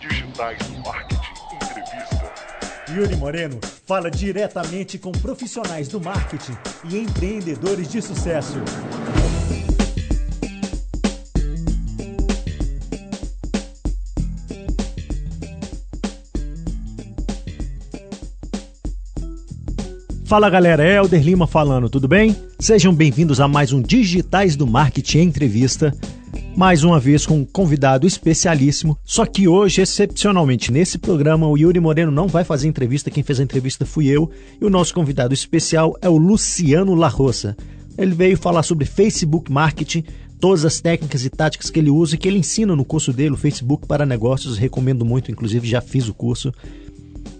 Digitais do Marketing Entrevista. Yuri Moreno fala diretamente com profissionais do marketing e empreendedores de sucesso. Fala galera, é Elder Lima falando, tudo bem? Sejam bem-vindos a mais um Digitais do Marketing Entrevista. Mais uma vez com um convidado especialíssimo. Só que hoje, excepcionalmente, nesse programa, o Yuri Moreno não vai fazer entrevista. Quem fez a entrevista fui eu. E o nosso convidado especial é o Luciano Larroça. Ele veio falar sobre Facebook Marketing, todas as técnicas e táticas que ele usa e que ele ensina no curso dele, o Facebook para Negócios. Recomendo muito, inclusive já fiz o curso.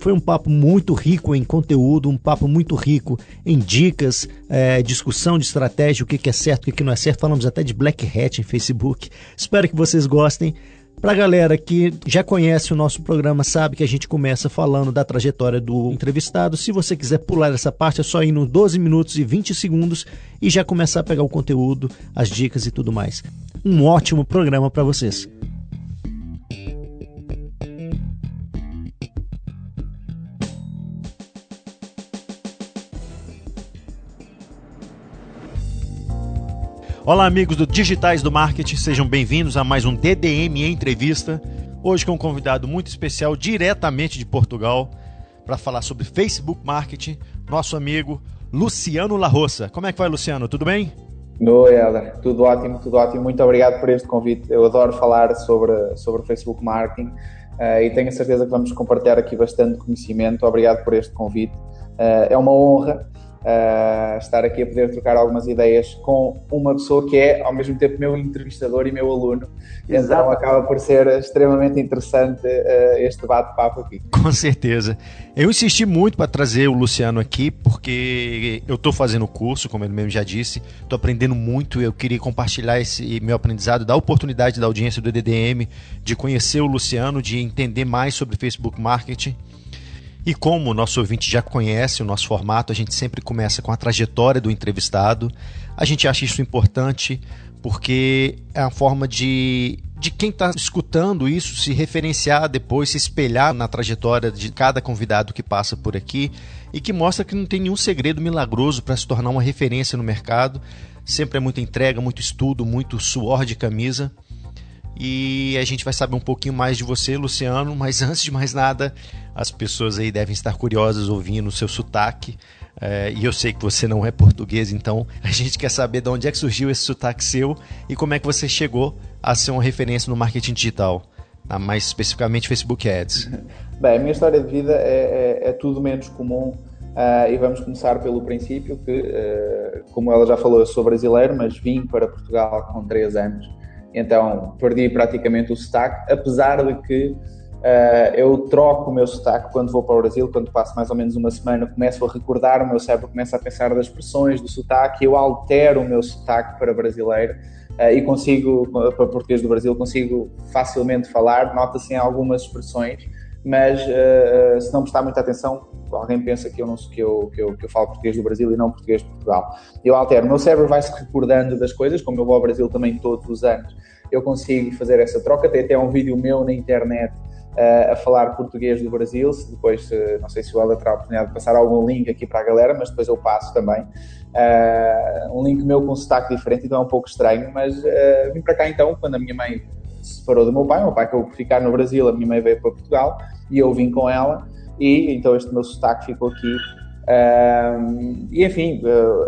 Foi um papo muito rico em conteúdo, um papo muito rico em dicas, é, discussão de estratégia, o que, que é certo, o que, que não é certo. Falamos até de Black Hat em Facebook. Espero que vocês gostem. Para a galera que já conhece o nosso programa, sabe que a gente começa falando da trajetória do entrevistado. Se você quiser pular essa parte, é só ir no 12 minutos e 20 segundos e já começar a pegar o conteúdo, as dicas e tudo mais. Um ótimo programa para vocês. Olá, amigos do Digitais do Marketing, sejam bem-vindos a mais um DDM Entrevista. Hoje com um convidado muito especial, diretamente de Portugal, para falar sobre Facebook Marketing, nosso amigo Luciano Larroça. Como é que vai, Luciano? Tudo bem? Oi, Helder. Tudo ótimo, tudo ótimo. Muito obrigado por este convite. Eu adoro falar sobre, sobre Facebook Marketing uh, e tenho a certeza que vamos compartilhar aqui bastante conhecimento. Obrigado por este convite. Uh, é uma honra uh, estar aqui a poder trocar algumas ideias com uma pessoa que é, ao mesmo tempo, meu entrevistador e meu aluno. Exato. Então acaba por ser extremamente interessante uh, este bate-papo aqui. Com certeza. Eu insisti muito para trazer o Luciano aqui, porque eu estou fazendo o curso, como ele mesmo já disse, estou aprendendo muito. Eu queria compartilhar esse meu aprendizado, dar oportunidade da audiência do EDDM de conhecer o Luciano, de entender mais sobre Facebook Marketing. E como o nosso ouvinte já conhece o nosso formato, a gente sempre começa com a trajetória do entrevistado. A gente acha isso importante porque é a forma de, de quem está escutando isso se referenciar depois, se espelhar na trajetória de cada convidado que passa por aqui e que mostra que não tem nenhum segredo milagroso para se tornar uma referência no mercado. Sempre é muita entrega, muito estudo, muito suor de camisa e a gente vai saber um pouquinho mais de você, Luciano. Mas antes de mais nada, as pessoas aí devem estar curiosas ouvindo o seu sotaque. É, e eu sei que você não é português, então a gente quer saber de onde é que surgiu esse sotaque seu e como é que você chegou a ser uma referência no marketing digital, mais especificamente Facebook Ads. Bem, a minha história de vida é, é, é tudo menos comum. Uh, e vamos começar pelo princípio que, uh, como ela já falou, eu sou brasileiro, mas vim para Portugal com 3 anos então perdi praticamente o sotaque, apesar de que uh, eu troco o meu sotaque quando vou para o Brasil, quando passo mais ou menos uma semana, começo a recordar, o meu cérebro começa a pensar das expressões do sotaque, eu altero o meu sotaque para brasileiro uh, e consigo, para português do Brasil, consigo facilmente falar, nota-se em algumas expressões, mas uh, se não prestar muita atenção, alguém pensa que eu, não, que, eu, que, eu, que eu falo português do Brasil e não português de Portugal. Eu altero, o meu cérebro vai se recordando das coisas, como eu vou ao Brasil também todos os anos, eu consigo fazer essa troca. Tem até um vídeo meu na internet uh, a falar português do Brasil. Se depois, uh, não sei se o Helder terá a oportunidade de passar algum link aqui para a galera, mas depois eu passo também. Uh, um link meu com um sotaque diferente, então é um pouco estranho, mas vim para cá então quando a minha mãe se separou do meu pai. O meu pai acabou por ficar no Brasil, a minha mãe veio para Portugal e eu vim com ela. E então este meu sotaque ficou aqui e enfim,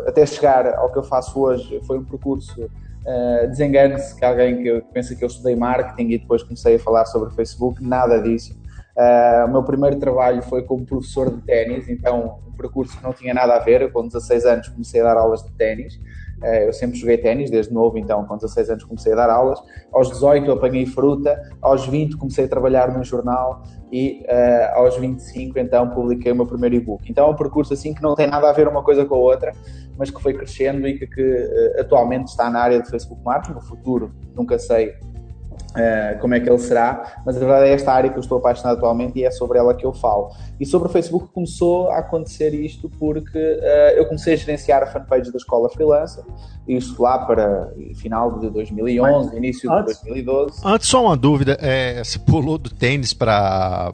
até chegar ao que eu faço hoje, foi um percurso Uh, Desengane-se que alguém que pensa que eu estudei marketing e depois comecei a falar sobre Facebook, nada disso. Uh, o meu primeiro trabalho foi como professor de ténis, então um percurso que não tinha nada a ver. Eu, com 16 anos, comecei a dar aulas de ténis. Uh, eu sempre joguei ténis, desde novo, então, com 16 anos, comecei a dar aulas. Aos 18, eu apanhei fruta. Aos 20, comecei a trabalhar num jornal. E uh, aos 25, então, publiquei o meu primeiro e-book. Então, é um percurso assim que não tem nada a ver uma coisa com a outra mas que foi crescendo e que, que uh, atualmente está na área de Facebook Marketing. No futuro, nunca sei Uh, como é que ele será, mas a verdade é esta área que eu estou apaixonado atualmente e é sobre ela que eu falo. E sobre o Facebook começou a acontecer isto porque uh, eu comecei a gerenciar a fanpage da escola freelancer, isto lá para final de 2011, mas, início antes, de 2012. Antes, só uma dúvida: é, você pulou do tênis para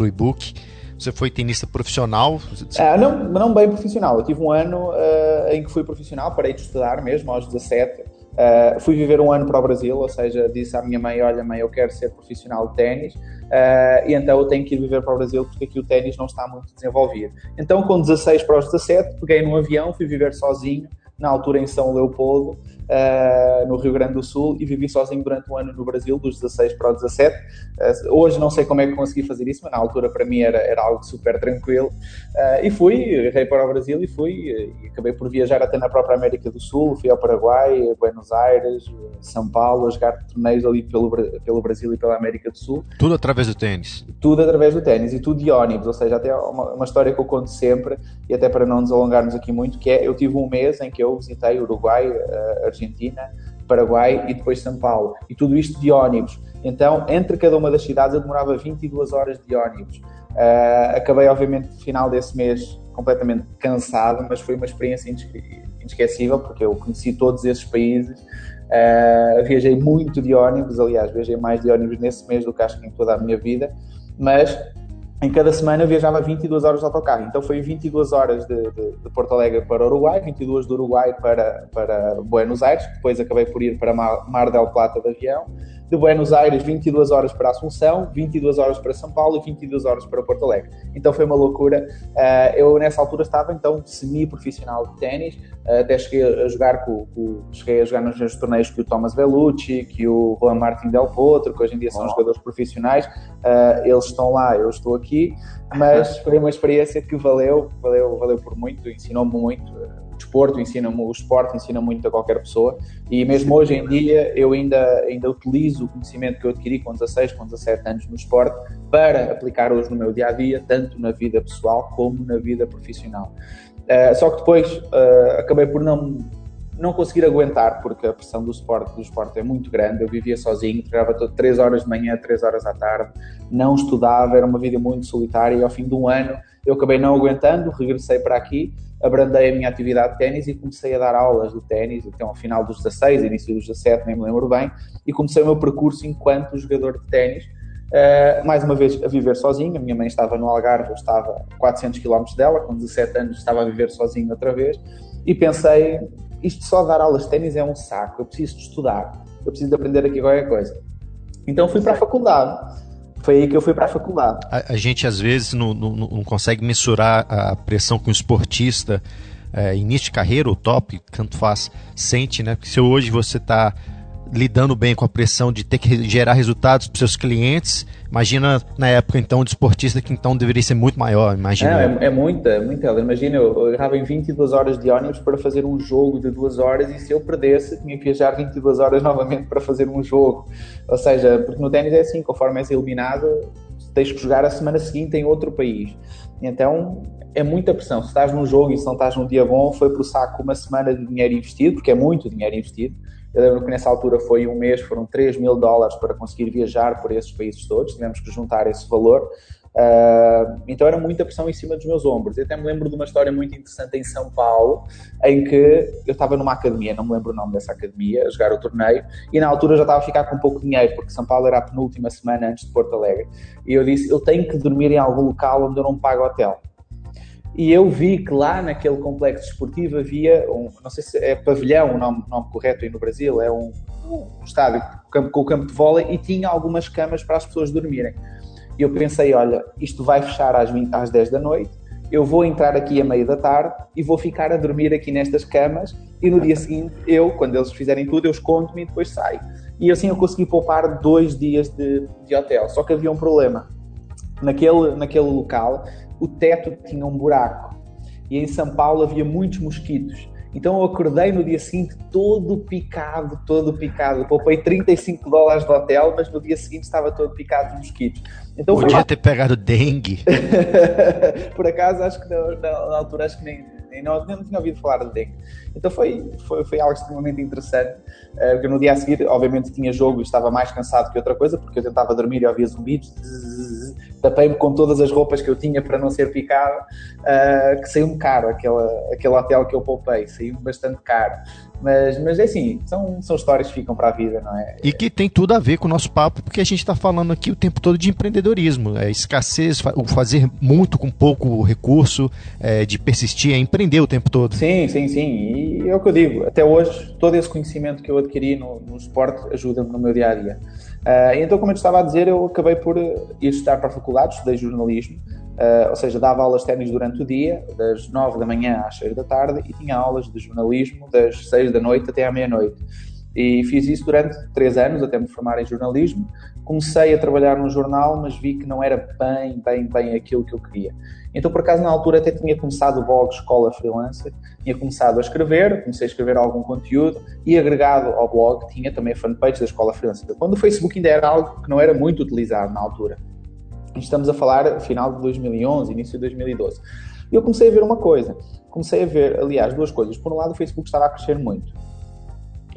o e-book. Você foi tenista profissional? Ah, não, não bem profissional. Eu tive um ano uh, em que fui profissional, parei de estudar mesmo aos 17. Uh, fui viver um ano para o Brasil, ou seja, disse à minha mãe: Olha, mãe, eu quero ser profissional de ténis, uh, e então eu tenho que ir viver para o Brasil porque aqui o ténis não está muito desenvolvido. Então, com 16 para os 17, peguei num avião, fui viver sozinho, na altura em São Leopoldo, uh, no Rio Grande do Sul e vivi sozinho durante um ano no Brasil, dos 16 para os 17. Uh, hoje não sei como é que consegui fazer isso, mas na altura para mim era, era algo super tranquilo. Uh, e fui, errei para o Brasil e fui, e acabei por viajar até na própria América do Sul, fui ao Paraguai, Buenos Aires, São Paulo, a jogar torneios ali pelo, pelo Brasil e pela América do Sul. Tudo através do tênis? Tudo através do tênis e tudo de ônibus, ou seja, até uma, uma história que eu conto sempre, e até para não nos alongarmos aqui muito, que é, eu tive um mês em que eu visitei Uruguai, Argentina, Argentina, Paraguai e depois São Paulo. E tudo isto de ónibus. Então, entre cada uma das cidades, eu demorava 22 horas de ónibus. Uh, acabei, obviamente, no final desse mês completamente cansado, mas foi uma experiência inesquecível, porque eu conheci todos esses países. Uh, viajei muito de ônibus, aliás, viajei mais de ônibus nesse mês do que acho que em toda a minha vida, mas em cada semana eu viajava 22 horas de autocarro. Então foi 22 horas de, de, de, Porto Alegre para Uruguai, 22 do Uruguai para, para Buenos Aires, depois acabei por ir para Mar del Plata de avião, de Buenos Aires 22 horas para Assunção, 22 horas para São Paulo e 22 horas para Porto Alegre. Então foi uma loucura. Uh, eu nessa altura estava então semi-profissional de ténis, uh, até cheguei a jogar com, com, cheguei a jogar nos mesmos torneios que o Thomas Bellucci, que o Juan Martin Del Potro, que hoje em dia são oh. jogadores profissionais. Uh, eles estão lá, eu estou aqui, mas foi uma experiência que valeu, valeu, valeu por muito, ensinou-me muito desporto, ensina-me o esporte, ensina muito a qualquer pessoa e mesmo hoje em dia eu ainda, ainda utilizo o conhecimento que eu adquiri com 16, com 17 anos no esporte para aplicar hoje no meu dia a dia, tanto na vida pessoal como na vida profissional. Uh, só que depois uh, acabei por não não conseguir aguentar porque a pressão do esporte, do esporte é muito grande. Eu vivia sozinho, treinava 3 horas de manhã, 3 horas à tarde, não estudava, era uma vida muito solitária e ao fim de um ano eu acabei não aguentando, regressei para aqui, abrandei a minha atividade de ténis e comecei a dar aulas de ténis, então ao final dos 16, início dos 17, nem me lembro bem, e comecei o meu percurso enquanto jogador de ténis. Uh, mais uma vez a viver sozinho, a minha mãe estava no Algarve, eu estava a 400 km dela, com 17 anos estava a viver sozinho outra vez, e pensei, isto só dar aulas de ténis é um saco, eu preciso de estudar, eu preciso de aprender aqui qualquer coisa. Então fui para a faculdade foi aí que eu fui para a faculdade. A, gente às vezes não, não, não, consegue mensurar a pressão que um esportista, é, início de carreira ou top, tanto faz, sente, né? Porque se hoje você está lidando bem com a pressão de ter que gerar resultados para seus clientes. Imagina na época então de esportista que então deveria ser muito maior, imagina. É, é, muita, muita. Imagina, eu errava em 22 horas de ônibus para fazer um jogo de duas horas e se eu perdesse tinha que viajar 22 horas novamente para fazer um jogo. Ou seja, porque no ténis é assim, conforme és eliminado, tens que jogar a semana seguinte em outro país. Então é muita pressão. Se estás num jogo e se não estás num dia bom, foi para o saco uma semana de dinheiro investido, porque é muito dinheiro investido eu lembro que nessa altura foi um mês, foram 3 mil dólares para conseguir viajar por esses países todos, tivemos que juntar esse valor. Uh, então era muita pressão em cima dos meus ombros. Eu até me lembro de uma história muito interessante em São Paulo, em que eu estava numa academia, não me lembro o nome dessa academia, a jogar o torneio, e na altura já estava a ficar com pouco dinheiro, porque São Paulo era a penúltima semana antes de Porto Alegre. E eu disse: eu tenho que dormir em algum local onde eu não pago hotel e eu vi que lá naquele complexo desportivo havia um, não sei se é pavilhão o nome, nome correto aí no Brasil, é um, um estádio com o campo de vôlei e tinha algumas camas para as pessoas dormirem. E eu pensei, olha, isto vai fechar às, 20, às 10 da noite, eu vou entrar aqui a meio da tarde e vou ficar a dormir aqui nestas camas e no dia seguinte eu, quando eles fizerem tudo, eu escondo-me e depois saio. E assim eu consegui poupar dois dias de, de hotel. Só que havia um problema. Naquele, naquele local o teto tinha um buraco. E em São Paulo havia muitos mosquitos. Então eu acordei no dia seguinte todo picado, todo picado. Poupei 35 dólares do hotel, mas no dia seguinte estava todo picado de mosquitos. Então, Podia ter pegado dengue. Por acaso, acho que na, na, altura acho que nem, e não, não tinha ouvido falar de dengue. Então foi, foi, foi algo extremamente interessante, uh, porque no dia a seguir, obviamente, tinha jogo e estava mais cansado que outra coisa, porque eu tentava dormir e ouvia zumbidos, tapei-me com todas as roupas que eu tinha para não ser picado, uh, que saiu-me caro aquela, aquele hotel que eu poupei, saiu-me bastante caro. Mas, mas é assim, são, são histórias que ficam para a vida, não é? E que tem tudo a ver com o nosso papo, porque a gente está falando aqui o tempo todo de empreendedorismo, é escassez, o fazer muito com pouco recurso, é, de persistir, é empreender o tempo todo. Sim, sim, sim. E é o que eu digo, até hoje, todo esse conhecimento que eu adquiri no, no esporte ajuda-me no meu dia a dia. Uh, então, como eu estava a dizer, eu acabei por ir estudar para a faculdade, estudei jornalismo, ou seja, dava aulas técnicas durante o dia, das 9 da manhã às 6 da tarde, e tinha aulas de jornalismo das 6 da noite até à meia-noite. E fiz isso durante três anos, até me formar em jornalismo. Comecei a trabalhar num jornal, mas vi que não era bem, bem, bem aquilo que eu queria. Então, por acaso, na altura até tinha começado o blog Escola Freelancer, tinha começado a escrever, comecei a escrever algum conteúdo e agregado ao blog tinha também a fanpage da Escola Freelancer. Quando o Facebook ainda era algo que não era muito utilizado na altura. Estamos a falar final de 2011, início de 2012. E eu comecei a ver uma coisa. Comecei a ver, aliás, duas coisas. Por um lado, o Facebook estava a crescer muito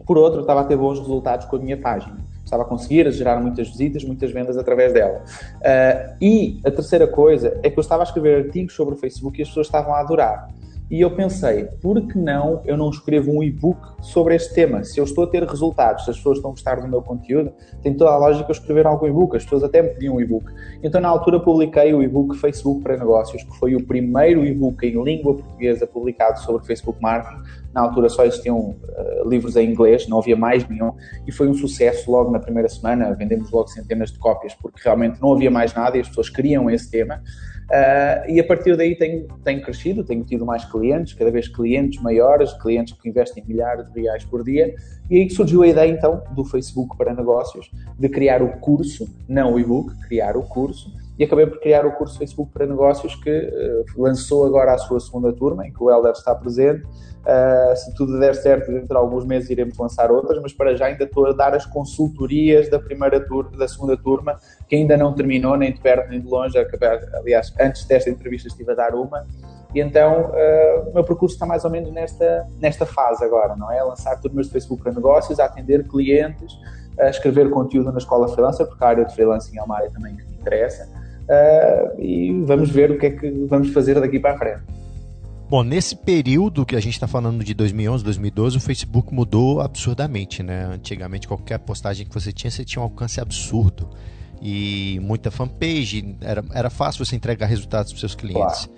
por outro, estava a ter bons resultados com a minha página. Estava a conseguir gerar muitas visitas, muitas vendas através dela. Uh, e a terceira coisa é que eu estava a escrever artigos sobre o Facebook e as pessoas estavam a adorar. E eu pensei, por que não eu não escrevo um e-book sobre este tema? Se eu estou a ter resultados, se as pessoas estão a gostar do meu conteúdo, tem toda a lógica eu escrever algum e-book. As pessoas até me pediam um e-book. Então, na altura, publiquei o e-book Facebook para Negócios, que foi o primeiro e-book em língua portuguesa publicado sobre Facebook Marketing. Na altura só existiam uh, livros em inglês, não havia mais nenhum, e foi um sucesso logo na primeira semana. Vendemos logo centenas de cópias, porque realmente não havia mais nada e as pessoas queriam esse tema. Uh, e a partir daí tenho, tenho crescido, tenho tido mais clientes, cada vez clientes maiores, clientes que investem milhares de reais por dia. E aí surgiu a ideia então do Facebook para negócios, de criar o curso, não o e-book, criar o curso. E acabei por criar o curso Facebook para negócios que uh, lançou agora a sua segunda turma, em que o Helder está presente. Uh, se tudo der certo, dentro de alguns meses iremos lançar outras, mas para já ainda estou a dar as consultorias da primeira turma, da segunda turma, que ainda não terminou, nem de perto nem de longe. Aliás, antes desta entrevista estive a dar uma. E então uh, o meu percurso está mais ou menos nesta, nesta fase agora, não é? Lançar turmas de Facebook para negócios, atender clientes, a escrever conteúdo na escola freelancer, porque a área de freelancing é uma área também que me interessa. Uh, e vamos ver o que é que vamos fazer daqui para a frente. Bom, nesse período que a gente está falando de 2011, 2012, o Facebook mudou absurdamente, né? Antigamente, qualquer postagem que você tinha, você tinha um alcance absurdo. E muita fanpage, era, era fácil você entregar resultados para seus clientes. Claro.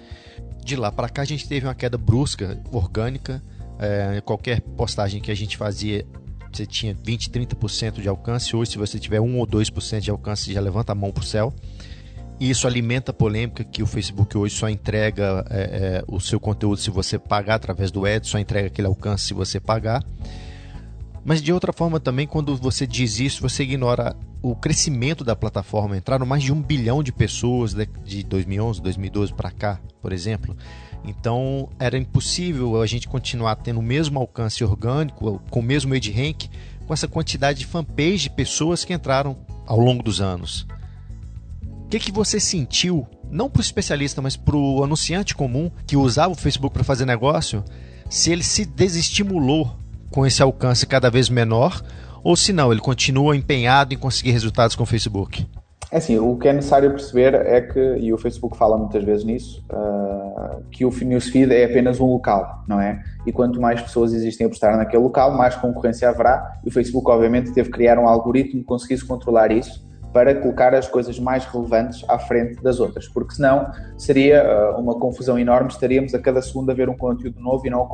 De lá para cá, a gente teve uma queda brusca, orgânica. É, qualquer postagem que a gente fazia, você tinha 20, 30% de alcance. Hoje, se você tiver 1 ou 2% de alcance, já levanta a mão para o céu. E isso alimenta a polêmica que o Facebook hoje só entrega é, é, o seu conteúdo se você pagar através do Ad, só entrega aquele alcance se você pagar. Mas de outra forma também, quando você diz isso, você ignora o crescimento da plataforma. Entraram mais de um bilhão de pessoas de 2011, 2012 para cá, por exemplo. Então era impossível a gente continuar tendo o mesmo alcance orgânico, com o mesmo rank, com essa quantidade de fanpage de pessoas que entraram ao longo dos anos. O que, que você sentiu, não para o especialista, mas para o anunciante comum que usava o Facebook para fazer negócio, se ele se desestimulou com esse alcance cada vez menor ou se não, ele continua empenhado em conseguir resultados com o Facebook? É assim, o que é necessário perceber é que, e o Facebook fala muitas vezes nisso, uh, que o newsfeed é apenas um local, não é? E quanto mais pessoas existem a postar naquele local, mais concorrência haverá. E o Facebook, obviamente, teve que criar um algoritmo que conseguisse controlar isso para colocar as coisas mais relevantes à frente das outras, porque senão seria uh, uma confusão enorme, estaríamos a cada segundo a ver um conteúdo novo e não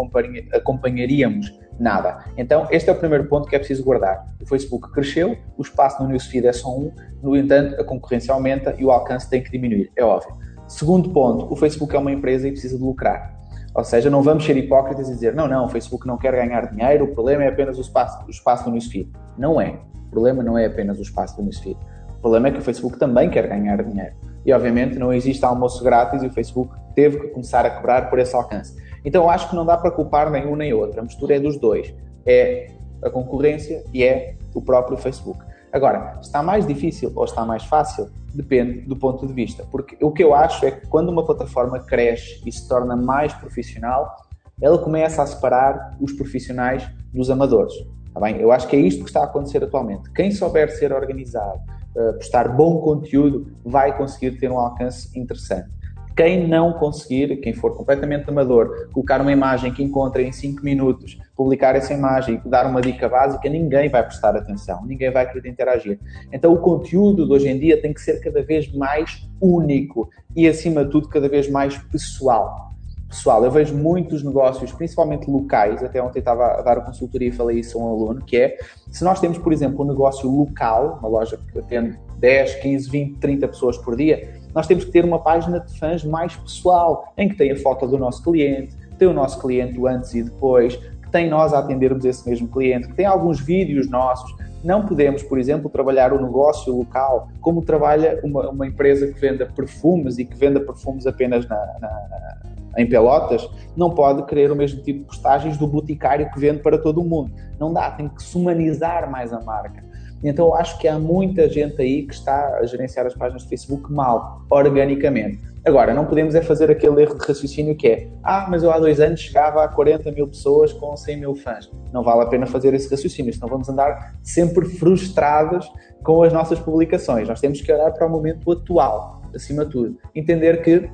acompanharíamos nada. Então, este é o primeiro ponto que é preciso guardar. O Facebook cresceu, o espaço no newsfeed é só um, no entanto, a concorrência aumenta e o alcance tem que diminuir, é óbvio. Segundo ponto, o Facebook é uma empresa e precisa de lucrar. Ou seja, não vamos ser hipócritas e dizer, não, não, o Facebook não quer ganhar dinheiro, o problema é apenas o espaço, o espaço no newsfeed. Não é. O problema não é apenas o espaço do newsfeed. O problema é que o Facebook também quer ganhar dinheiro. E obviamente não existe almoço grátis e o Facebook teve que começar a cobrar por esse alcance. Então eu acho que não dá para culpar nem um nem outro. A mistura é dos dois. É a concorrência e é o próprio Facebook. Agora, está mais difícil ou está mais fácil? Depende do ponto de vista. Porque o que eu acho é que quando uma plataforma cresce e se torna mais profissional, ela começa a separar os profissionais dos amadores. Tá bem? Eu acho que é isto que está a acontecer atualmente. Quem souber ser organizado, uh, postar bom conteúdo, vai conseguir ter um alcance interessante. Quem não conseguir, quem for completamente amador, colocar uma imagem que encontra em 5 minutos, publicar essa imagem e dar uma dica básica, ninguém vai prestar atenção, ninguém vai querer interagir. Então o conteúdo de hoje em dia tem que ser cada vez mais único e, acima de tudo, cada vez mais pessoal pessoal, eu vejo muitos negócios, principalmente locais, até ontem estava a dar a consultoria e falei isso a um aluno, que é, se nós temos, por exemplo, um negócio local, uma loja que atende 10, 15, 20, 30 pessoas por dia, nós temos que ter uma página de fãs mais pessoal, em que tem a foto do nosso cliente, tem o nosso cliente o antes e depois, que tem nós a atendermos esse mesmo cliente, que tem alguns vídeos nossos. Não podemos, por exemplo, trabalhar o negócio local como trabalha uma, uma empresa que venda perfumes e que venda perfumes apenas na, na, em Pelotas, não pode querer o mesmo tipo de postagens do boticário que vende para todo o mundo. Não dá, tem que se humanizar mais a marca. Então eu acho que há muita gente aí que está a gerenciar as páginas de Facebook mal, organicamente. Agora, não podemos é fazer aquele erro de raciocínio que é ah, mas eu há dois anos chegava a 40 mil pessoas com 100 mil fãs. Não vale a pena fazer esse raciocínio, senão vamos andar sempre frustrados com as nossas publicações. Nós temos que olhar para o momento atual, acima de tudo. Entender que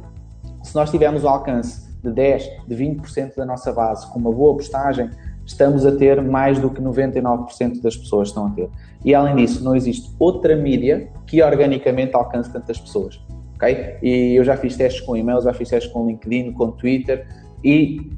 se nós tivermos o alcance de 10, de 20% da nossa base com uma boa postagem, estamos a ter mais do que 99% das pessoas estão a ter. E além disso, não existe outra mídia que organicamente alcance tantas pessoas. ok? E eu já fiz testes com e-mails, já fiz testes com LinkedIn, com Twitter e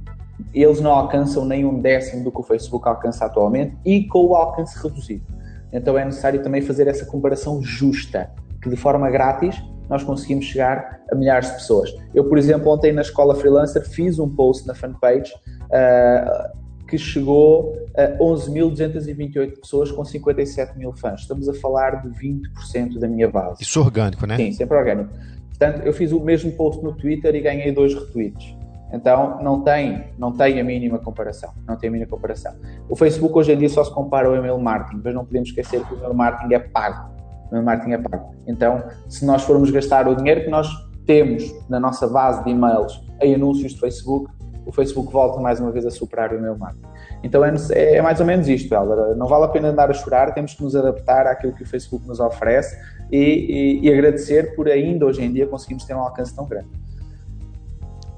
eles não alcançam nem um décimo do que o Facebook alcança atualmente e com o alcance reduzido. Então é necessário também fazer essa comparação justa, que de forma grátis nós conseguimos chegar a milhares de pessoas. Eu, por exemplo, ontem na escola freelancer fiz um post na fanpage uh, que chegou a 11.228 pessoas com 57 mil fãs. Estamos a falar de 20% da minha base. Isso orgânico, né? Sim, sempre orgânico. Portanto, eu fiz o mesmo post no Twitter e ganhei dois retweets. Então, não tem, não tem a mínima comparação. Não tem a mínima comparação. O Facebook hoje em dia só se compara ao email marketing, mas não podemos esquecer que o email marketing é pago o marketing é pago. Então, se nós formos gastar o dinheiro que nós temos na nossa base de e-mails em anúncios de Facebook, o Facebook volta mais uma vez a superar o e-mail marketing. Então é, é mais ou menos isto, Helder. Não vale a pena andar a chorar, temos que nos adaptar àquilo que o Facebook nos oferece e, e, e agradecer por ainda hoje em dia conseguimos ter um alcance tão grande.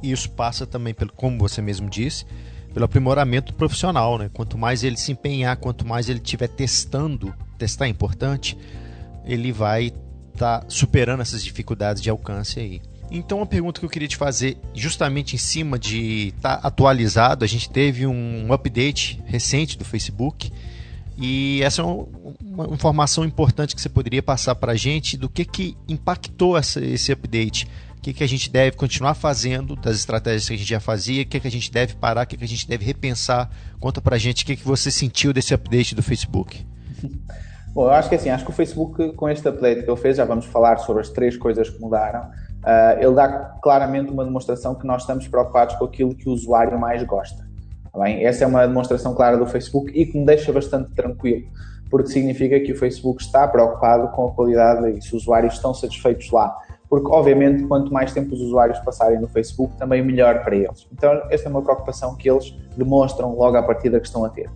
E isso passa também, pelo, como você mesmo disse, pelo aprimoramento profissional. Né? Quanto mais ele se empenhar, quanto mais ele estiver testando, testar é importante, ele vai estar tá superando essas dificuldades de alcance aí. Então, uma pergunta que eu queria te fazer, justamente em cima de estar tá atualizado, a gente teve um update recente do Facebook e essa é uma informação importante que você poderia passar para a gente do que, que impactou essa, esse update. O que, que a gente deve continuar fazendo das estratégias que a gente já fazia, o que, que a gente deve parar, o que, que a gente deve repensar. Conta para a gente o que, que você sentiu desse update do Facebook. Bom, eu acho que assim, acho que o Facebook, com este update que ele fez, já vamos falar sobre as três coisas que mudaram, uh, ele dá claramente uma demonstração que nós estamos preocupados com aquilo que o usuário mais gosta. Tá bem? Essa é uma demonstração clara do Facebook e que me deixa bastante tranquilo, porque significa que o Facebook está preocupado com a qualidade e se os usuários estão satisfeitos lá. Porque, obviamente, quanto mais tempo os usuários passarem no Facebook, também melhor para eles. Então, esta é uma preocupação que eles demonstram logo à partida que estão a ter.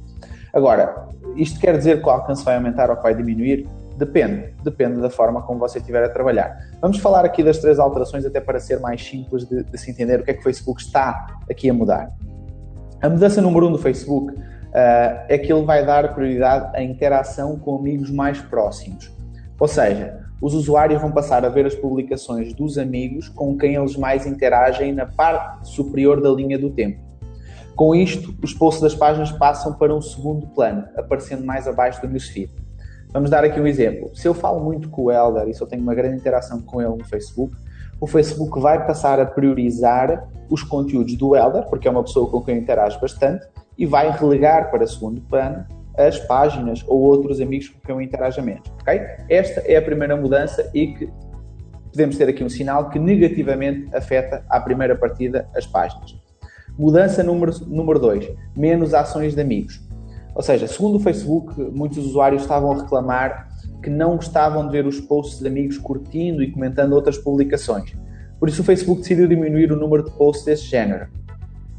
Agora, isto quer dizer que o alcance vai aumentar ou que vai diminuir? Depende, depende da forma como você estiver a trabalhar. Vamos falar aqui das três alterações, até para ser mais simples de, de se entender o que é que o Facebook está aqui a mudar. A mudança número um do Facebook uh, é que ele vai dar prioridade à interação com amigos mais próximos. Ou seja, os usuários vão passar a ver as publicações dos amigos com quem eles mais interagem na parte superior da linha do tempo. Com isto, os posts das páginas passam para um segundo plano, aparecendo mais abaixo do newsfeed. Vamos dar aqui um exemplo. Se eu falo muito com o Elder e se eu tenho uma grande interação com ele no Facebook, o Facebook vai passar a priorizar os conteúdos do Elder, porque é uma pessoa com quem eu interajo bastante, e vai relegar para segundo plano as páginas ou outros amigos com quem eu interajo menos. Okay? Esta é a primeira mudança e que podemos ter aqui um sinal que negativamente afeta à primeira partida as páginas. Mudança número 2, número dois, menos ações de amigos. Ou seja, segundo o Facebook, muitos usuários estavam a reclamar que não gostavam de ver os posts de amigos curtindo e comentando outras publicações. Por isso o Facebook decidiu diminuir o número de posts desse género.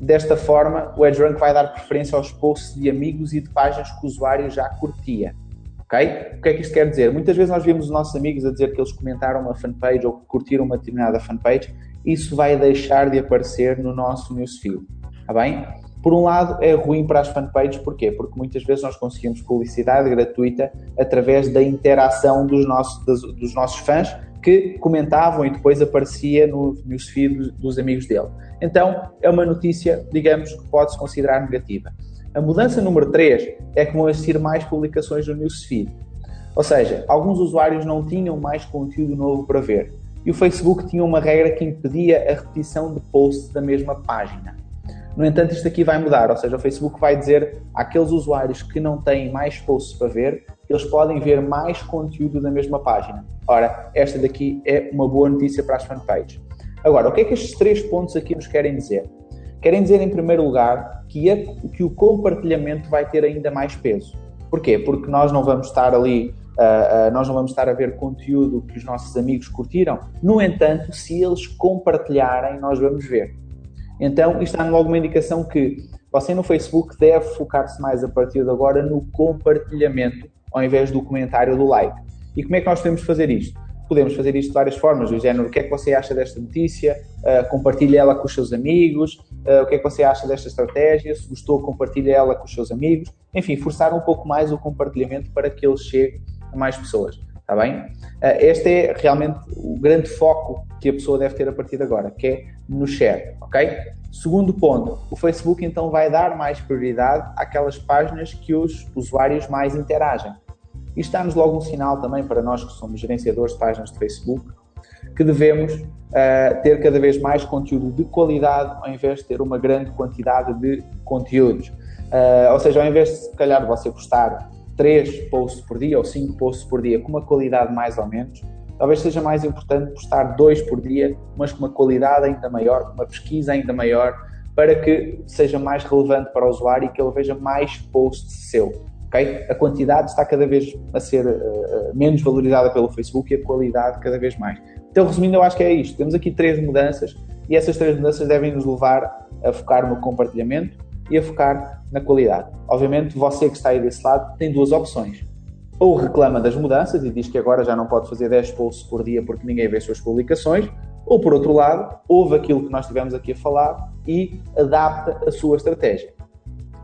Desta forma, o EdgeRank vai dar preferência aos posts de amigos e de páginas que o usuário já curtia. Ok? O que é que isto quer dizer? Muitas vezes nós vemos os nossos amigos a dizer que eles comentaram uma fanpage ou que curtiram uma determinada fanpage. Isso vai deixar de aparecer no nosso newsfeed. Está bem? Por um lado, é ruim para as fanpages, porquê? Porque muitas vezes nós conseguimos publicidade gratuita através da interação dos nossos, dos nossos fãs que comentavam e depois aparecia no newsfeed dos amigos dele. Então, é uma notícia, digamos, que pode-se considerar negativa. A mudança número 3 é que vão existir mais publicações no newsfeed. Ou seja, alguns usuários não tinham mais conteúdo novo para ver. E o Facebook tinha uma regra que impedia a repetição de posts da mesma página. No entanto, isto aqui vai mudar, ou seja, o Facebook vai dizer àqueles usuários que não têm mais posts para ver, eles podem ver mais conteúdo da mesma página. Ora, esta daqui é uma boa notícia para as fanpages. Agora, o que é que estes três pontos aqui nos querem dizer? Querem dizer, em primeiro lugar, que, é, que o compartilhamento vai ter ainda mais peso. Porquê? Porque nós não vamos estar ali, uh, uh, nós não vamos estar a ver conteúdo que os nossos amigos curtiram. No entanto, se eles compartilharem, nós vamos ver. Então, isto dá logo uma indicação que você no Facebook deve focar-se mais a partir de agora no compartilhamento ao invés do comentário do like. E como é que nós podemos fazer isto? podemos fazer isto de várias formas, do género, o que é que você acha desta notícia, uh, compartilhe ela com os seus amigos, uh, o que é que você acha desta estratégia, se gostou, compartilhe ela com os seus amigos, enfim, forçar um pouco mais o compartilhamento para que ele chegue mais pessoas, está bem? Uh, este é realmente o grande foco que a pessoa deve ter a partir de agora, que é no share, ok? Segundo ponto, o Facebook então vai dar mais prioridade àquelas páginas que os usuários mais interagem. Isto dá-nos logo um sinal também para nós que somos gerenciadores de páginas de Facebook, que devemos uh, ter cada vez mais conteúdo de qualidade ao invés de ter uma grande quantidade de conteúdos. Uh, ou seja, ao invés de, se calhar, você postar 3 posts por dia ou 5 posts por dia com uma qualidade mais ou menos, talvez seja mais importante postar 2 por dia, mas com uma qualidade ainda maior, com uma pesquisa ainda maior, para que seja mais relevante para o usuário e que ele veja mais posts seu. Okay? A quantidade está cada vez a ser uh, menos valorizada pelo Facebook e a qualidade cada vez mais. Então, resumindo, eu acho que é isto. Temos aqui três mudanças e essas três mudanças devem nos levar a focar no compartilhamento e a focar na qualidade. Obviamente, você que está aí desse lado tem duas opções. Ou reclama das mudanças e diz que agora já não pode fazer 10 posts por dia porque ninguém vê as suas publicações, ou por outro lado, ouve aquilo que nós estivemos aqui a falar e adapta a sua estratégia.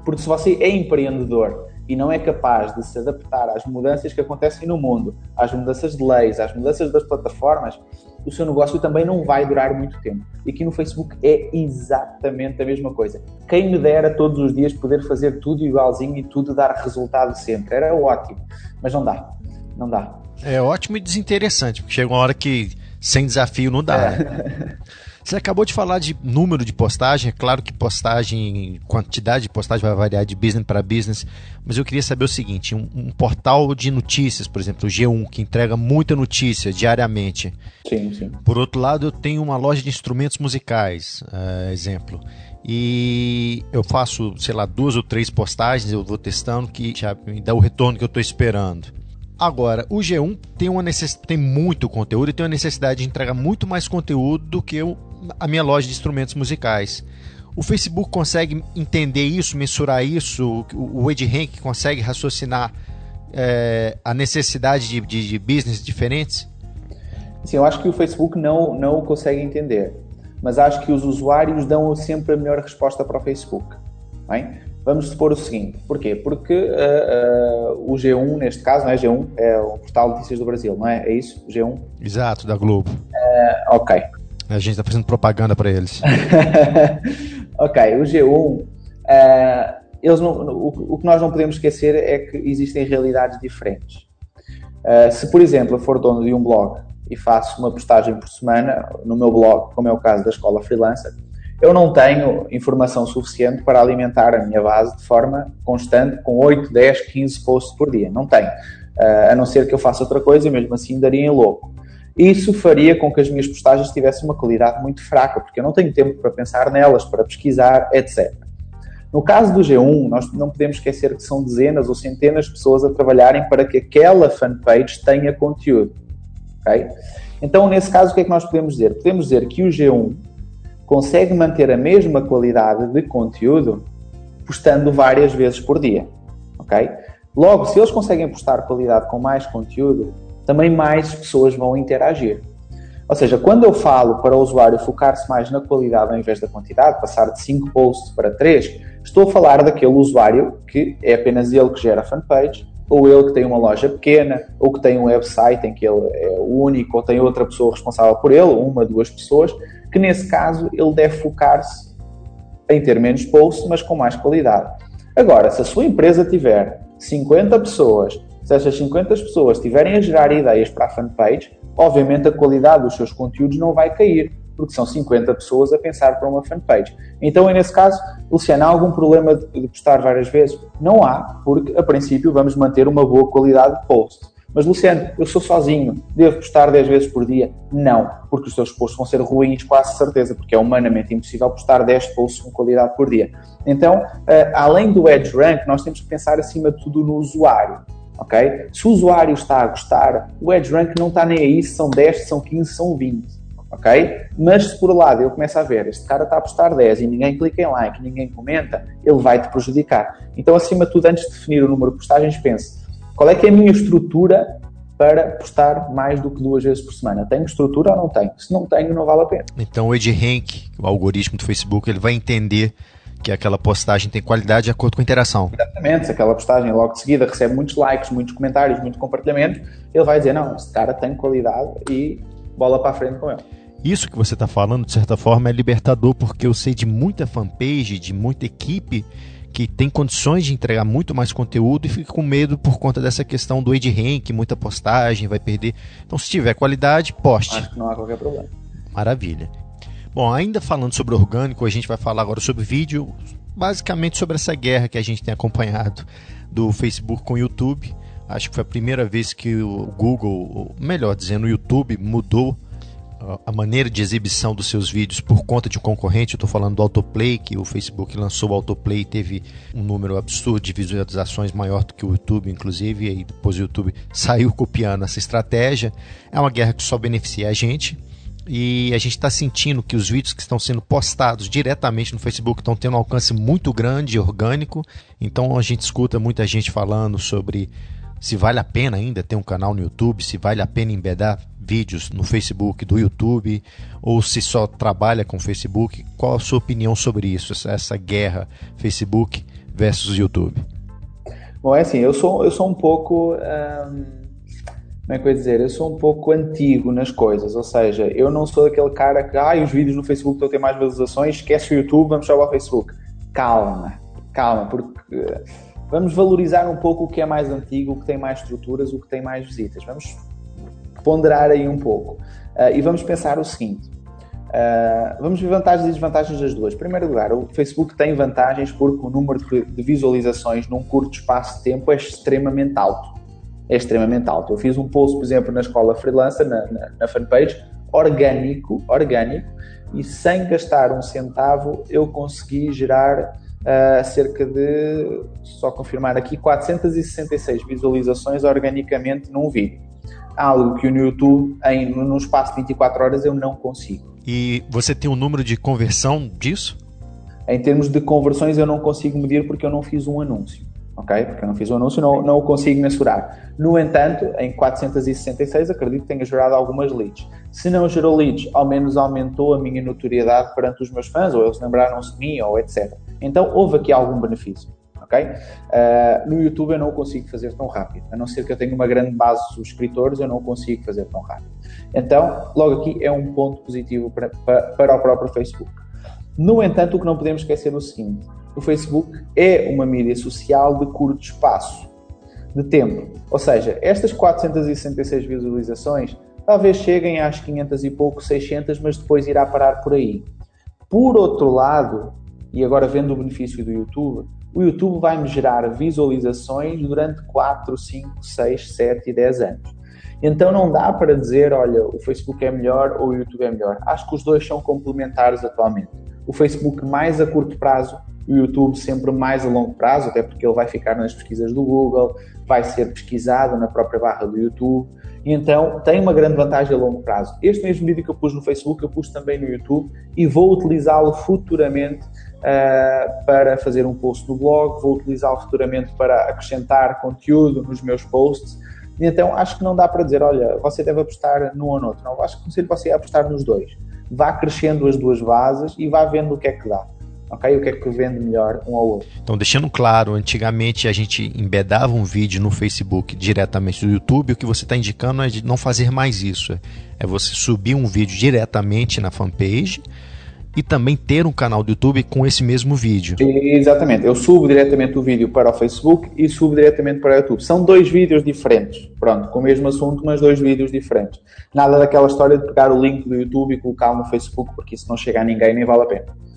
Porque se você é empreendedor e não é capaz de se adaptar às mudanças que acontecem no mundo, às mudanças de leis, às mudanças das plataformas, o seu negócio também não vai durar muito tempo. E aqui no Facebook é exatamente a mesma coisa. Quem me dera todos os dias poder fazer tudo igualzinho e tudo dar resultado sempre. Era ótimo, mas não dá. Não dá. É ótimo e desinteressante, porque chega uma hora que sem desafio não dá. É. Né? Você acabou de falar de número de postagem, é claro que postagem, quantidade de postagem vai variar de business para business, mas eu queria saber o seguinte: um, um, portal de notícias, por exemplo, o G1, que entrega muita notícia diariamente. Sim, sim. Por outro lado, eu tenho uma loja de instrumentos musicais, uh, exemplo. E eu faço, sei lá, duas ou três postagens, eu vou testando que já me dá o retorno que eu estou esperando. Agora, o G1 tem, uma necess... tem muito conteúdo e tem uma necessidade de entregar muito mais conteúdo do que o a minha loja de instrumentos musicais. O Facebook consegue entender isso, mensurar isso? O EdRank consegue raciocinar é, a necessidade de, de, de, business diferentes? Sim, eu acho que o Facebook não, não consegue entender, mas acho que os usuários dão sempre a melhor resposta para o Facebook. Bem? Vamos supor o seguinte, porquê? Porque uh, uh, o G1, neste caso, não é G1, é o portal de notícias do Brasil, não é? É isso? G1? Exato, da Globo. Uh, ok. A gente está fazendo propaganda para eles. ok, o G1, uh, eh, eles não, o, o, que nós não podemos esquecer é que existem realidades diferentes. Uh, se, por exemplo, eu for dono de um blog e faço uma postagem por semana no meu blog, como é o caso da Escola Freelancer, eu não tenho informação suficiente para alimentar a minha base de forma constante com 8, 10, 15 posts por dia. Não tenho. Uh, a não ser que eu faça outra coisa mesmo assim daria em louco. Isso faria com que as minhas postagens tivessem uma qualidade muito fraca, porque eu não tenho tempo para pensar nelas, para pesquisar, etc. No caso do G1, nós não podemos esquecer que são dezenas ou centenas de pessoas a trabalharem para que aquela fanpage tenha conteúdo. Okay? Então, nesse caso, o que é que nós podemos dizer? Podemos dizer que o G1 consegue manter a mesma qualidade de conteúdo postando várias vezes por dia. Ok? Logo, se eles conseguem postar qualidade com mais conteúdo, também mais pessoas vão interagir. Ou seja, quando eu falo para o usuário focar-se mais na qualidade ao invés da quantidade, passar de 5 posts para 3, estou a falar daquele usuário que é apenas ele que gera fanpage, ou ele que tem uma loja pequena, ou que tem um website em que ele é o único, ou tem outra pessoa responsável por ele, uma, duas pessoas, que nesse caso ele deve focar-se em ter menos posts, mas com mais qualidade. Agora, se a sua empresa tiver 50 pessoas, se essas 50 pessoas estiverem a gerar ideias para a fanpage, obviamente a qualidade dos seus conteúdos não vai cair, porque são 50 pessoas a pensar para uma fanpage. Então, nesse caso, Luciano, há algum problema de postar várias vezes? Não há, porque a princípio vamos manter uma boa qualidade de post. Mas, Luciano, eu sou sozinho, devo postar 10 vezes por dia? Não, porque os seus posts vão ser ruins, quase certeza, porque é humanamente impossível postar 10 posts com qualidade por dia. Então, eh, além do Edge Rank, nós temos que pensar acima de tudo no usuário. Ok? Se o usuário está a gostar, o Edge Rank não está nem aí se são 10, se são 15, se são 20 ok? Mas se por um lado eu começo a ver, este cara está a postar 10 e ninguém clica em like, ninguém comenta, ele vai te prejudicar. Então, acima de tudo, antes de definir o número de postagens, pense qual é que é a minha estrutura para postar mais do que duas vezes por semana. Tenho estrutura ou não tenho? Se não tenho, não vale a pena. Então o EdRank, o algoritmo do Facebook, ele vai entender que aquela postagem tem qualidade de acordo com a interação. Exatamente, se aquela postagem logo de seguida recebe muitos likes, muitos comentários, muito compartilhamento, ele vai dizer, não, este cara tem qualidade e bola para frente com ele. Isso que você está falando, de certa forma, é libertador, porque eu sei de muita fanpage, de muita equipe que tem condições de entregar muito mais conteúdo e fica com medo por conta dessa questão do age rank, muita postagem, vai perder. Então, se tiver qualidade, poste. Acho que não há qualquer problema. Maravilha. Bom, ainda falando sobre orgânico, a gente vai falar agora sobre vídeo, basicamente sobre essa guerra que a gente tem acompanhado do Facebook com o YouTube. Acho que foi a primeira vez que o Google, melhor dizendo, o YouTube mudou a maneira de exibição dos seus vídeos por conta de um concorrente. Estou falando do Autoplay, que o Facebook lançou o Autoplay e teve um número absurdo de visualizações maior do que o YouTube, inclusive, e depois o YouTube saiu copiando essa estratégia. É uma guerra que só beneficia a gente. E a gente está sentindo que os vídeos que estão sendo postados diretamente no Facebook estão tendo um alcance muito grande orgânico. Então a gente escuta muita gente falando sobre se vale a pena ainda ter um canal no YouTube, se vale a pena embedar vídeos no Facebook, do YouTube, ou se só trabalha com Facebook. Qual a sua opinião sobre isso, essa, guerra Facebook versus YouTube? Bom, é assim, eu sou, eu sou um pouco. Hum, como é que eu ia dizer? Eu sou um pouco antigo nas coisas, ou seja, eu não sou aquele cara que, ah, os vídeos no Facebook estão a ter mais visualizações, esquece o YouTube, vamos só ao Facebook. Calma, calma, porque Vamos valorizar um pouco o que é mais antigo, o que tem mais estruturas, o que tem mais visitas. Vamos ponderar aí um pouco. Uh, e vamos pensar o seguinte: uh, vamos ver vantagens e desvantagens das duas. Em primeiro lugar, o Facebook tem vantagens porque o número de visualizações num curto espaço de tempo é extremamente alto. É extremamente alto. Eu fiz um post, por exemplo, na escola freelancer, na, na, na fanpage, orgânico, orgânico, e sem gastar um centavo eu consegui gerar uh, cerca de, só confirmar aqui, 466 visualizações organicamente num vídeo. Algo que no YouTube, em, no espaço de 24 horas, eu não consigo. E você tem um número de conversão disso? Em termos de conversões, eu não consigo medir porque eu não fiz um anúncio. Ok? Porque eu não fiz um anúncio, não, não o consigo mensurar. No entanto, em 466, acredito que tenha gerado algumas leads. Se não gerou leads, ao menos aumentou a minha notoriedade perante os meus fãs, ou eles lembraram-se de mim, ou etc. Então houve aqui algum benefício. Okay? Uh, no YouTube eu não consigo fazer tão rápido, a não ser que eu tenha uma grande base de subscritores, eu não consigo fazer tão rápido. Então, logo aqui é um ponto positivo para, para, para o próprio Facebook. No entanto, o que não podemos esquecer é o seguinte: o Facebook é uma mídia social de curto espaço de tempo. Ou seja, estas 466 visualizações talvez cheguem às 500 e pouco, 600, mas depois irá parar por aí. Por outro lado, e agora vendo o benefício do YouTube, o YouTube vai-me gerar visualizações durante 4, 5, 6, 7 e 10 anos. Então não dá para dizer, olha, o Facebook é melhor ou o YouTube é melhor. Acho que os dois são complementares atualmente. O Facebook mais a curto prazo, o YouTube sempre mais a longo prazo, até porque ele vai ficar nas pesquisas do Google, vai ser pesquisado na própria barra do YouTube E então tem uma grande vantagem a longo prazo. Este mesmo vídeo que eu pus no Facebook, eu pus também no YouTube e vou utilizá-lo futuramente uh, para fazer um post no blog, vou utilizá-lo futuramente para acrescentar conteúdo nos meus posts. E então acho que não dá para dizer, olha, você deve apostar num ou no outro. Não, acho que aconselho você a apostar nos dois. Vá crescendo as duas bases e vá vendo o que é que dá ok? O que é que vende melhor um ao outro. Então, deixando claro, antigamente a gente embedava um vídeo no Facebook diretamente do YouTube, o que você está indicando é de não fazer mais isso. É você subir um vídeo diretamente na fanpage e também ter um canal do YouTube com esse mesmo vídeo. Exatamente. Eu subo diretamente o vídeo para o Facebook e subo diretamente para o YouTube. São dois vídeos diferentes. Pronto, com o mesmo assunto, mas dois vídeos diferentes. Nada daquela história de pegar o link do YouTube e colocar no Facebook, porque isso não chega a ninguém nem vale a pena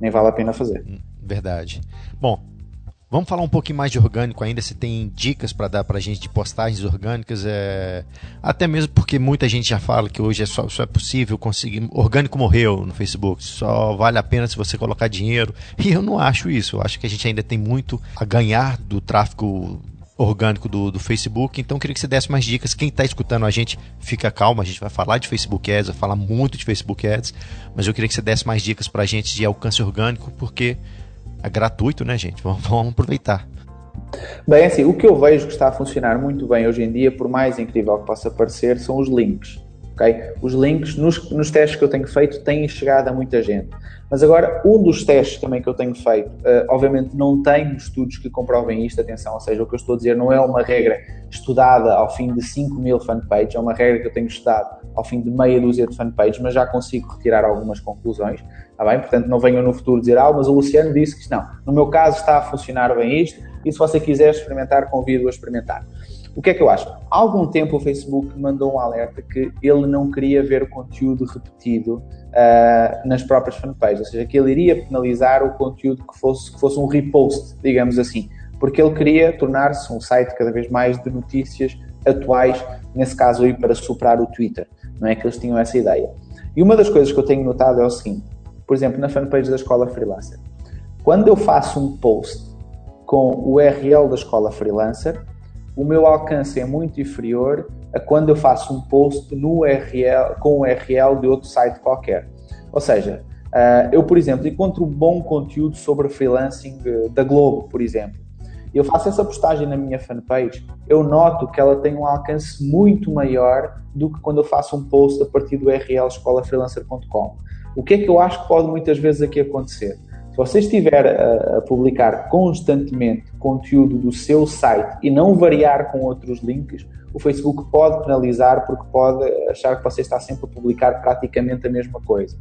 nem vale a pena fazer. Hum, verdade. Bom, vamos falar um pouquinho mais de orgânico ainda. Se tem dicas para dar para gente de postagens orgânicas, é... até mesmo porque muita gente já fala que hoje é só, só é possível conseguir. Orgânico morreu no Facebook, só vale a pena se você colocar dinheiro. E eu não acho isso. Eu acho que a gente ainda tem muito a ganhar do tráfego orgânico do, do Facebook. Então, queria que você desse mais dicas. Quem está escutando a gente, fica calmo. A gente vai falar de Facebook Ads, vai falar muito de Facebook Ads. Mas eu queria que você desse mais dicas para a gente de alcance orgânico, porque é gratuito, né, gente? Vamos, vamos aproveitar. Bem, assim, o que eu vejo que está a funcionar muito bem hoje em dia, por mais incrível que possa parecer, são os links. Okay? Os links, nos, nos testes que eu tenho feito, têm chegado a muita gente. Mas agora, um dos testes também que eu tenho feito, uh, obviamente não tenho estudos que comprovem isto, atenção, ou seja, o que eu estou a dizer não é uma regra estudada ao fim de 5 mil fanpages, é uma regra que eu tenho estudado ao fim de meia dúzia de fanpages, mas já consigo retirar algumas conclusões, está bem? Portanto, não venham no futuro dizer, ah, mas o Luciano disse que não. No meu caso está a funcionar bem isto, e se você quiser experimentar, convido a experimentar. O que é que eu acho? Há algum tempo o Facebook mandou um alerta que ele não queria ver o conteúdo repetido uh, nas próprias fanpages, ou seja, que ele iria penalizar o conteúdo que fosse, que fosse um repost, digamos assim, porque ele queria tornar-se um site cada vez mais de notícias atuais, nesse caso aí para superar o Twitter, não é que eles tinham essa ideia. E uma das coisas que eu tenho notado é o seguinte, por exemplo, na fanpage da Escola Freelancer, quando eu faço um post com o URL da Escola Freelancer, o meu alcance é muito inferior a quando eu faço um post no URL, com o URL de outro site qualquer. Ou seja, uh, eu, por exemplo, encontro bom conteúdo sobre freelancing eh, da Globo, por exemplo. Eu faço essa postagem na minha fanpage, eu noto que ela tem um alcance muito maior do que quando eu faço um post a partir do URL escolafreelancer.com. O que é que eu acho que pode muitas vezes aqui acontecer? Se você estiver a, a, publicar constantemente conteúdo do seu site e não variar com outros links, o Facebook pode penalizar porque pode achar que você está sempre a publicar praticamente a mesma coisa.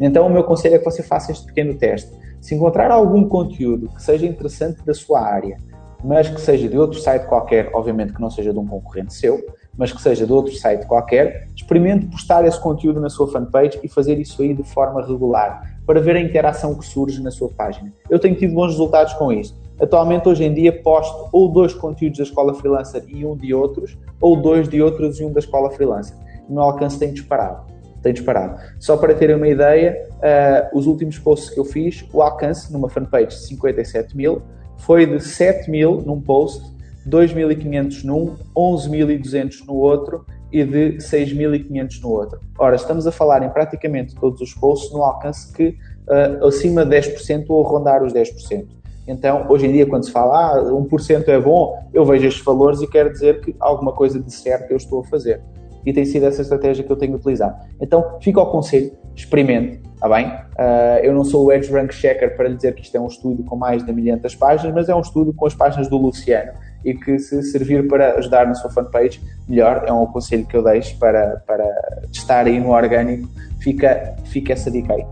Então, o meu conselho é que você faça este pequeno teste. Se encontrar algum conteúdo que seja interessante da sua área, mas que seja de outro site qualquer, obviamente que não seja de um concorrente seu, mas que seja de outro site qualquer, experimente postar esse conteúdo na sua fanpage e fazer isso aí de forma regular para ver a interação que surge na sua página. Eu tenho tido bons resultados com isto. Atualmente, hoje em dia, posto ou dois conteúdos da Escola Freelancer e um de outros, ou dois de outros e um da Escola Freelancer. O meu alcance tem disparado. Tem disparado. Só para terem uma ideia, uh, os últimos posts que eu fiz, o alcance numa fanpage de 57 mil foi de 7 mil num post, 2.500 num, 11.200 no outro e de 6.500 no outro. Ora, estamos a falar em praticamente todos os posts no alcance que uh, acima de 10% ou rondar os 10%. Então, hoje em dia, quando se fala ah, 1% é bom, eu vejo estes valores e quero dizer que alguma coisa de certo eu estou a fazer. E tem sido essa estratégia que eu tenho utilizado. Então, fica ao conselho, experimente, está bem? Uh, eu não sou o Edge Rank Checker para dizer que isto é um estudo com mais de 1.500 páginas, mas é um estudo com as páginas do Luciano e que se servir para ajudar na sua fanpage, melhor, é um conselho que eu deixo para, para testar aí no orgânico, fica, fica essa dica aí.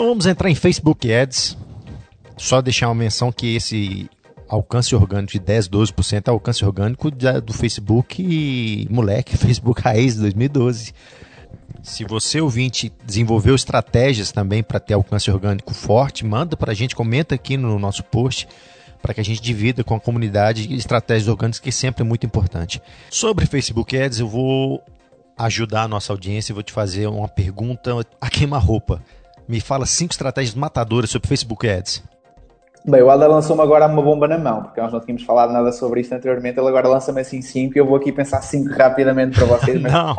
Então vamos entrar em Facebook Ads. Só deixar uma menção que esse alcance orgânico de 10, 12% é alcance orgânico do Facebook e, moleque, Facebook raiz de 2012. Se você, ouvinte, desenvolveu estratégias também para ter alcance orgânico forte, manda para a gente, comenta aqui no nosso post para que a gente divida com a comunidade estratégias orgânicas, que sempre é muito importante. Sobre Facebook Ads, eu vou ajudar a nossa audiência e vou te fazer uma pergunta a queima-roupa. Me fala cinco estratégias matadoras sobre Facebook Ads. Bem, o Alda lançou-me agora uma bomba na mão, porque nós não tínhamos falado nada sobre isto anteriormente. Ele agora lança-me assim cinco e eu vou aqui pensar cinco rapidamente para vocês. não,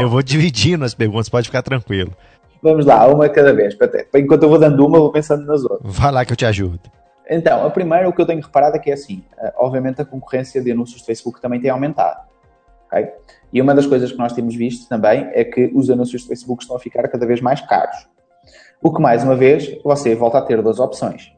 eu vou dividindo as perguntas, pode ficar tranquilo. Vamos lá, uma cada vez. Enquanto eu vou dando uma, vou pensando nas outras. Vai lá que eu te ajudo. Então, a primeira, o que eu tenho reparado é que é assim, eh, obviamente a concorrência de anúncios de Facebook também tem aumentado. Okay? E uma das coisas que nós temos visto também é que os anúncios de Facebook estão a ficar cada vez mais caros. O que, mais uma vez, você volta a ter duas opções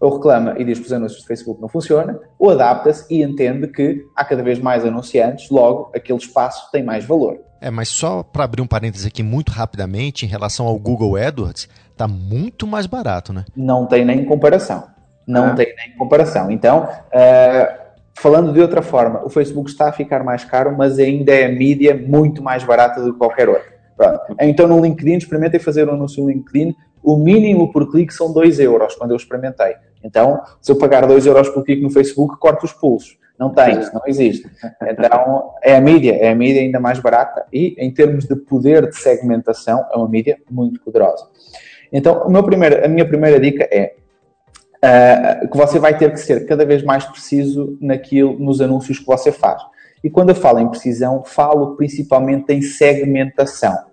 ou reclama e diz que os anúncios de Facebook não funcionam, ou adapta-se e entende que há cada vez mais anunciantes, logo aquele espaço tem mais valor. É, mas só para abrir um parênteses aqui muito rapidamente, em relação ao Google AdWords, está muito mais barato, né? Não tem nem comparação. Não ah. tem nem comparação. Então, uh, falando de outra forma, o Facebook está a ficar mais caro, mas ainda é a mídia muito mais barata do que qualquer outra. Pronto. Então, no LinkedIn, experimentem fazer um anúncio no LinkedIn. O mínimo por clique são 2 euros, quando eu experimentei. Então, se eu pagar 2 euros por clique no Facebook, corto os pulsos. Não tem, isso não existe. Então, é a mídia, é a mídia ainda mais barata e, em termos de poder de segmentação, é uma mídia muito poderosa. Então, o meu primeiro, a minha primeira dica é uh, que você vai ter que ser cada vez mais preciso naquilo, nos anúncios que você faz. E quando eu falo em precisão, falo principalmente em segmentação.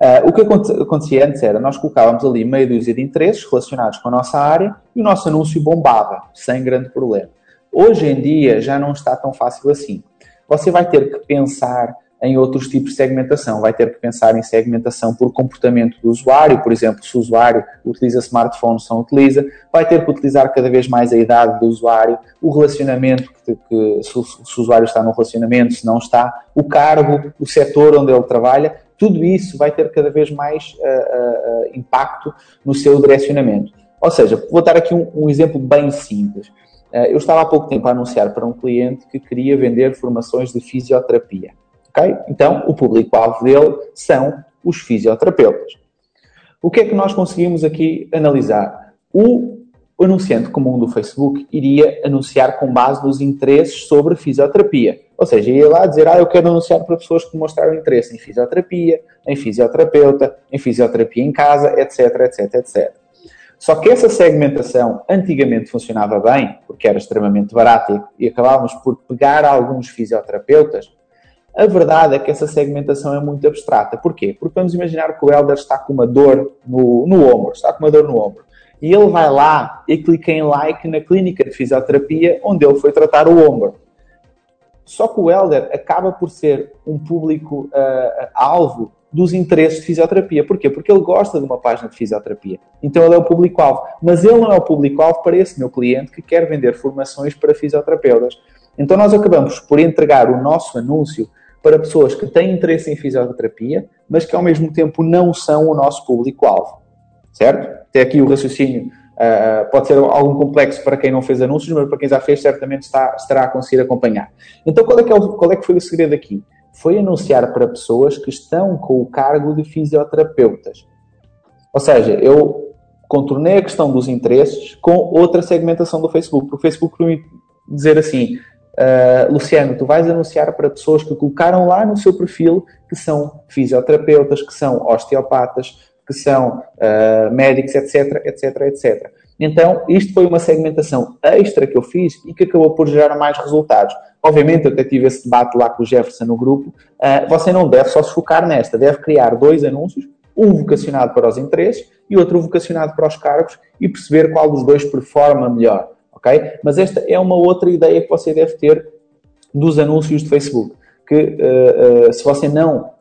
Uh, o que acontecia antes era, nós colocávamos ali meia dúzia de interesses relacionados com a nossa área e o nosso anúncio bombava, sem grande problema. Hoje em dia já não está tão fácil assim. Você vai ter que pensar em outros tipos de segmentação. Vai ter que pensar em segmentação por comportamento do usuário, por exemplo, se o usuário utiliza smartphone, se não utiliza, vai ter que utilizar cada vez mais a idade do usuário, o relacionamento, que, que se, se, o, usuário está no relacionamento, se não está, o cargo, o setor onde ele trabalha, tudo isso vai ter cada vez mais uh, uh, impacto no seu direcionamento. Ou seja, vou dar aqui um, um exemplo bem simples. Uh, eu estava há pouco tempo a anunciar para um cliente que queria vender formações de fisioterapia. Okay? Então, o público-alvo dele são os fisioterapeutas. O que é que nós conseguimos aqui analisar? O anunciante comum do Facebook iria anunciar com base nos interesses sobre fisioterapia. Ou seja, ia lá dizer, ah, eu quero anunciar para pessoas que mostraram interesse em fisioterapia, em fisioterapeuta, em fisioterapia em casa, etc, etc, etc. Só que essa segmentação antigamente funcionava bem, porque era extremamente barata e acabávamos por pegar alguns fisioterapeutas. A verdade é que essa segmentação é muito abstrata. Porquê? Porque vamos imaginar que o Helder está com uma dor no, no ombro, está com uma dor no ombro. E ele vai lá e clica em like na clínica de fisioterapia onde ele foi tratar o ombro. Só que o Helder acaba por ser um público uh, alvo dos interesses de fisioterapia. Porquê? Porque ele gosta de uma página de fisioterapia. Então ele é o público-alvo. Mas ele não é o público-alvo para esse meu cliente que quer vender formações para fisioterapeutas. Então nós acabamos por entregar o nosso anúncio para pessoas que têm interesse em fisioterapia, mas que ao mesmo tempo não são o nosso público-alvo. Certo? Até aqui o raciocínio Uh, pode ser algum complexo para quem não fez anúncios, mas para quem já fez, certamente está, estará a conseguir acompanhar. Então, qual é, que é o, qual é que foi o segredo aqui? Foi anunciar para pessoas que estão com o cargo de fisioterapeutas. Ou seja, eu contornei a questão dos interesses com outra segmentação do Facebook. Porque o Facebook permite dizer assim, uh, Luciano, tu vais anunciar para pessoas que colocaram lá no seu perfil que são fisioterapeutas, que são osteopatas, que são uh, médicos, etc, etc, etc. Então, isto foi uma segmentação extra que eu fiz e que acabou por gerar mais resultados. Obviamente, eu até tive esse debate lá com o Jefferson no grupo. Uh, você não deve só se focar nesta, deve criar dois anúncios, um vocacionado para os interesses e outro vocacionado para os cargos e perceber qual dos dois performa melhor. ok? Mas esta é uma outra ideia que você deve ter dos anúncios de Facebook. Que uh, uh, se você não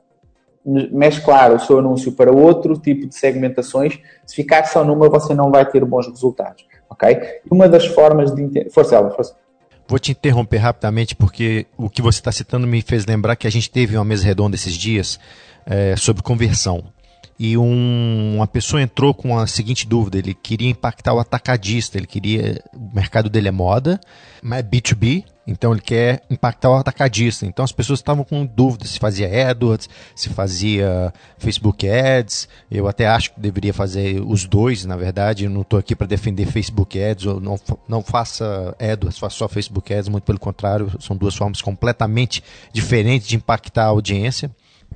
mesclar o seu anúncio para outro tipo de segmentações, se ficar só numa, você não vai ter bons resultados. Ok? Uma das formas de. Força, Elba, força. Vou te interromper rapidamente porque o que você está citando me fez lembrar que a gente teve uma mesa redonda esses dias é, sobre conversão. E um, uma pessoa entrou com a seguinte dúvida: ele queria impactar o atacadista, ele queria. O mercado dele é moda, mas é B2B, então ele quer impactar o atacadista. Então as pessoas estavam com dúvidas se fazia AdWords, se fazia Facebook Ads. Eu até acho que deveria fazer os dois, na verdade. Eu não estou aqui para defender Facebook Ads, ou não, não faça AdWords, faça só Facebook Ads, muito pelo contrário, são duas formas completamente diferentes de impactar a audiência.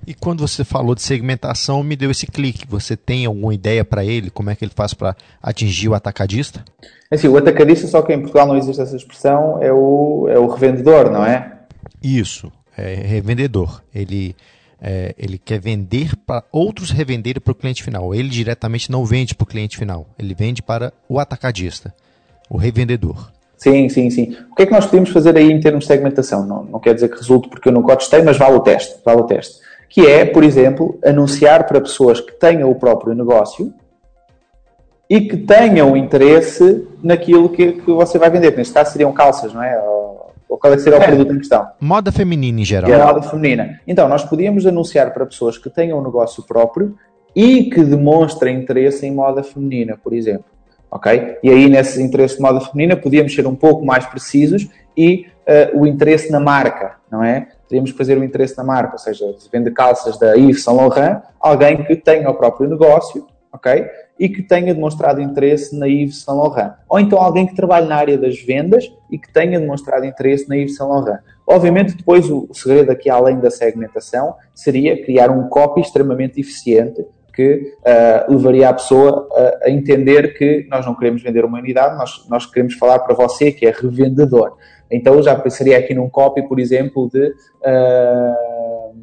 E quando você falou de segmentação, me deu esse clique. Você tem alguma ideia para ele? Como é que ele faz para atingir o atacadista? É assim, o atacadista, só que em Portugal não existe essa expressão, é o, é o revendedor, não é? Isso, é revendedor. Ele, é, ele quer vender para outros revenderem para o cliente final. Ele diretamente não vende para o cliente final. Ele vende para o atacadista, o revendedor. Sim, sim, sim. O que é que nós podemos fazer aí em termos de segmentação? Não, não quer dizer que resulte porque eu nunca testei, mas vale o teste. Vale o teste que é, por exemplo, anunciar para pessoas que tenham o próprio negócio e que tenham interesse naquilo que, que você vai vender. Neste caso seriam calças, não é? Ou, ou qual é que seria o é, produto em questão? Moda feminina em geral. É moda feminina. Então, nós podíamos anunciar para pessoas que tenham um negócio próprio e que demonstrem interesse em moda feminina, por exemplo. Ok? E aí, nesse interesse de moda feminina, podíamos ser um pouco mais precisos e o interesse na marca, não é? teríamos que fazer o interesse na marca, ou seja, se vende calças da Yves Saint Laurent, alguém que tenha o próprio negócio, ok? E que tenha demonstrado interesse na Yves Saint Laurent. Ou então alguém que trabalhe na área das vendas e que tenha demonstrado interesse na Yves Saint Laurent. Obviamente, depois o, o segredo aqui, além da segmentação, seria criar um copy extremamente eficiente que uh, levaria a pessoa a, a, entender que nós não queremos vender uma unidade, nós, nós queremos falar para você que é revendedor. Então já pensaria aqui num copy, por exemplo, de uh,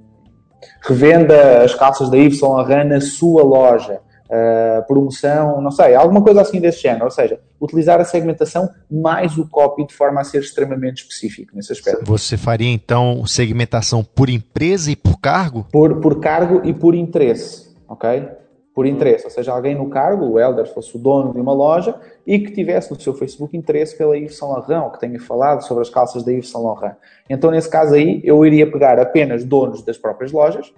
revenda as calças da Yves Saint Laurent na sua loja. Uh, promoção, não sei, alguma coisa assim desse género. Ou seja, utilizar a segmentação mais o copy de forma a ser extremamente específico nesse aspecto. Você faria então segmentação por empresa e por cargo? Por, por cargo e por interesse, ok? Por interesse, ou seja, alguém no cargo, o Elder fosse o dono de uma loja e que tivesse no seu Facebook interesse pela Yves Saint Laurent, ou que tenha falado sobre as calças da Yves Saint Laurent. Então, nesse caso aí, eu iria pegar apenas donos das próprias lojas,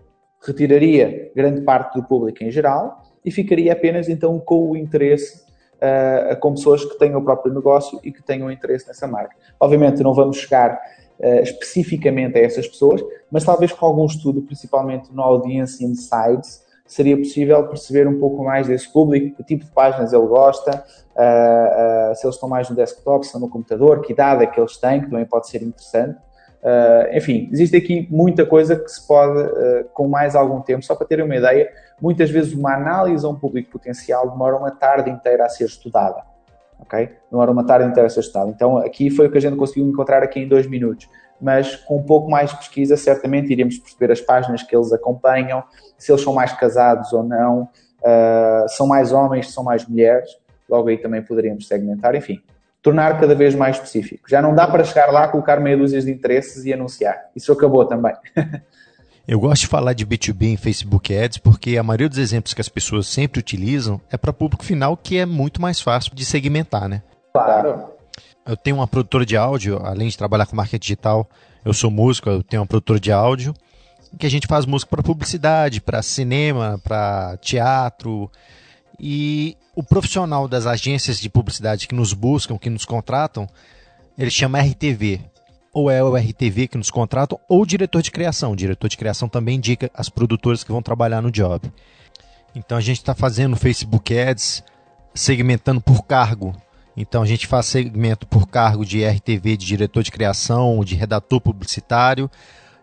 retiraria grande parte do público em geral e ficaria apenas então com o interesse uh, com pessoas que tenham o próprio negócio e que tenham interesse nessa marca. Obviamente, não vamos chegar uh, especificamente a essas pessoas, mas talvez com algum estudo, principalmente no Audience Insights, seria possível perceber um pouco mais desse público, que tipo de páginas ele gosta, uh, uh, se eles estão mais no desktop, se estão no computador, que idade é que eles têm, que também pode ser interessante. Uh, enfim, existe aqui muita coisa que se pode, com mais algum tempo, só para terem uma ideia, muitas vezes uma análise a um público potencial demora uma tarde inteira a ser estudada. Ok? Demora uma tarde inteira a ser estudada. Então, aqui foi o que a gente conseguiu encontrar aqui em dois minutos mas com um pouco mais de pesquisa, certamente iremos perceber as páginas que eles acompanham, se eles são mais casados ou não, uh, são mais homens, são mais mulheres, logo aí também poderíamos segmentar, enfim, tornar cada vez mais específico. Já não dá para chegar lá, colocar meia dúzia de interesses e anunciar. Isso acabou também. Eu gosto de falar de B2B em Facebook Ads porque a maioria dos exemplos que as pessoas sempre utilizam é para público final, que é muito mais fácil de segmentar, né? Claro eu tenho uma produtora de áudio, além de trabalhar com marketing digital, eu sou músico, eu tenho uma produtora de áudio, que a gente faz música para publicidade, para cinema, para teatro. E o profissional das agências de publicidade que nos buscam, que nos contratam, ele chama RTV. Ou é o RTV que nos contratam, ou o diretor de criação. O diretor de criação também indica as produtoras que vão trabalhar no job. Então a gente está fazendo Facebook Ads, segmentando por cargo. Então a gente faz segmento por cargo de RTV, de diretor de criação, de redator publicitário.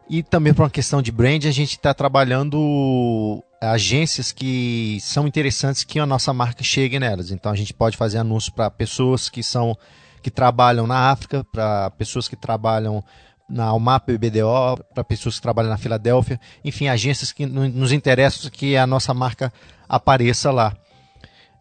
E também por uma questão de brand, a gente está trabalhando agências que são interessantes que a nossa marca chegue nelas. Então a gente pode fazer anúncio para pessoas que são que trabalham na África, para pessoas que trabalham na Almap BDO, para pessoas que trabalham na Filadélfia, enfim, agências que nos interessam que a nossa marca apareça lá.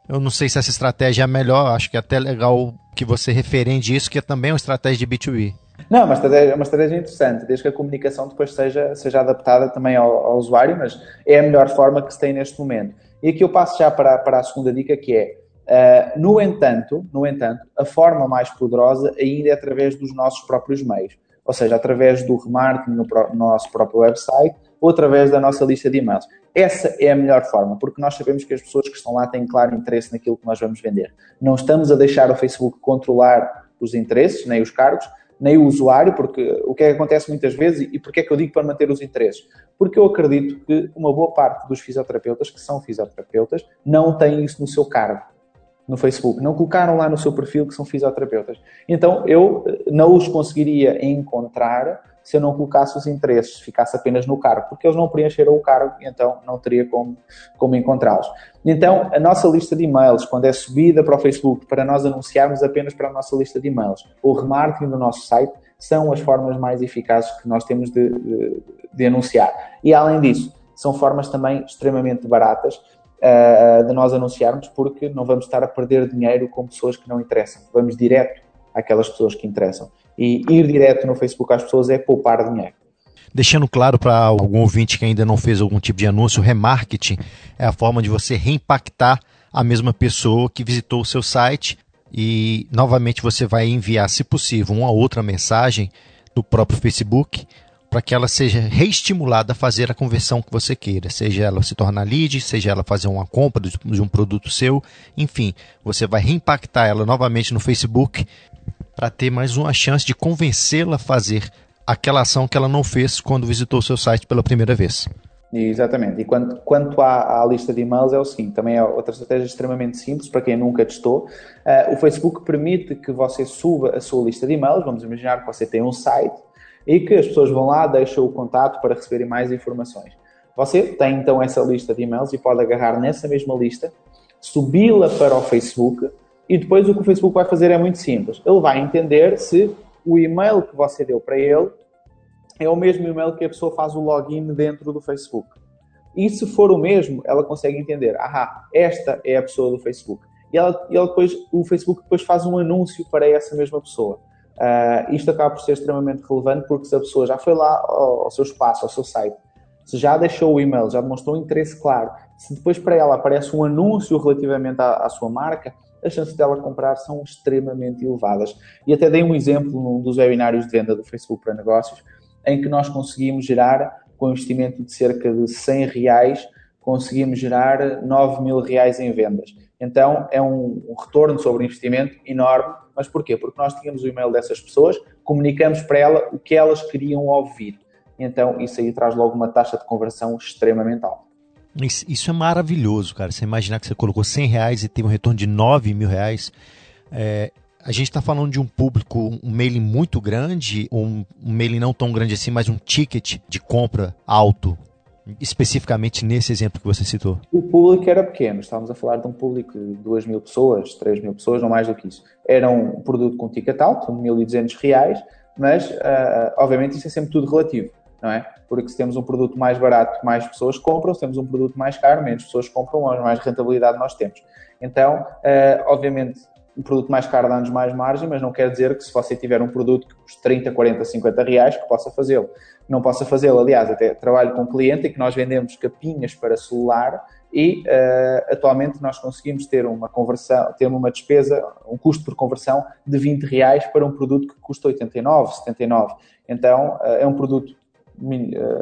Eu não sei se essa estratégia é a melhor, acho que é até legal que você referende isso, que é também uma estratégia de B2B. Não, é uma estratégia, é uma estratégia interessante, desde que a comunicação depois seja, seja adaptada também ao, ao, usuário, mas é a melhor forma que se tem neste momento. E aqui eu passo já para, para a segunda dica, que é, uh, no entanto, no entanto, a forma mais poderosa ainda é através dos nossos próprios meios, ou seja, através do remarketing no, no nosso próprio website ou através da nossa lista de e-mails. Essa é a melhor forma, porque nós sabemos que as pessoas que estão lá têm claro interesse naquilo que nós vamos vender. Não estamos a deixar o Facebook controlar os interesses, nem os cargos, nem o usuário, porque o que é que acontece muitas vezes e porque é que eu digo para manter os interesses? Porque eu acredito que uma boa parte dos fisioterapeutas, que são fisioterapeutas, não têm isso no seu cargo, no Facebook. Não colocaram lá no seu perfil que são fisioterapeutas. Então eu eh, não os conseguiria encontrar se eu não colocasse os interesses, ficasse apenas no cargo, porque eles não preencheram o cargo então não teria como, como encontrá-los. Então, a nossa lista de e-mails, quando é subida para o Facebook, para nós anunciarmos apenas para a nossa lista de e-mails, o remarketing do nosso site, são as formas mais eficazes que nós temos de, de, de anunciar. E além disso, são formas também extremamente baratas uh, de nós anunciarmos, porque não vamos estar a perder dinheiro com pessoas que não interessam. Vamos direto àquelas pessoas que interessam. E ir direto no Facebook às pessoas é poupar dinheiro. Deixando claro para algum ouvinte que ainda não fez algum tipo de anúncio, remarketing é a forma de você reimpactar a mesma pessoa que visitou o seu site e novamente você vai enviar, se possível, uma outra mensagem do próprio Facebook para que ela seja reestimulada a fazer a conversão que você queira, seja ela se tornar lead, seja ela fazer uma compra de um produto seu, enfim, você vai reimpactar ela novamente no Facebook para ter mais uma chance de convencê-la a fazer aquela ação que ela não fez quando visitou o seu site pela primeira vez. Exatamente. E quanto, quanto à, à, lista de e-mails, é o seguinte: também é outra estratégia extremamente simples para quem nunca testou. Uh, o Facebook permite que você suba a sua lista de e-mails. Vamos imaginar que você tem um site e que as pessoas vão lá, deixam o contato para receberem mais informações. Você tem então essa lista de e-mails e pode agarrar nessa mesma lista, subi-la para o Facebook e depois o que o Facebook vai fazer é muito simples. Ele vai entender se o e-mail que você deu para ele é o mesmo e-mail que a pessoa faz o login dentro do Facebook. E se for o mesmo, ela consegue entender, ah, esta é a pessoa do Facebook. E ela, e ela depois, o Facebook depois faz um anúncio para essa mesma pessoa. Uh, isto acaba por ser extremamente relevante porque se a pessoa já foi lá ao, ao seu espaço, ao seu site, se já deixou o e-mail, já demonstrou um interesse claro, se depois para ela aparece um anúncio relativamente à, à sua marca, as chances dela comprar são extremamente elevadas. E até dei um exemplo num dos webinários de venda do Facebook para negócios, em que nós conseguimos gerar, com um investimento de cerca de 100 reais, conseguimos gerar 9 mil reais em vendas. Então é um, retorno sobre investimento enorme. Mas porquê? Porque nós tínhamos o e-mail dessas pessoas, comunicamos para ela o que elas queriam ouvir. Então isso aí traz logo uma taxa de conversão extremamente alta. Isso é maravilhoso, cara. Você imaginar que você colocou 100 reais e teve um retorno de 9 mil reais. É, a gente está falando de um público, um mailing muito grande, um, um mailing não tão grande assim, mas um ticket de compra alto, especificamente nesse exemplo que você citou? O público era pequeno, estávamos a falar de um público de 2 mil pessoas, 3 mil pessoas, não mais do que isso. Era um produto com ticket alto, 1.200 reais, mas uh, obviamente isso é sempre tudo relativo não é? Porque se temos um produto mais barato, mais pessoas compram, se temos um produto mais caro, menos pessoas compram, mais rentabilidade nós temos. Então, uh, obviamente, um produto mais caro dá-nos mais margem, mas não quer dizer que se você tiver um produto que custa 30, 40, 50 reais, que possa fazê-lo. Não possa fazê-lo. Aliás, até trabalho com um cliente em que nós vendemos capinhas para celular e uh, atualmente nós conseguimos ter uma conversão, ter uma despesa, um custo por conversão de 20 reais para um produto que custa 89, 79. Então, uh, é um produto eh,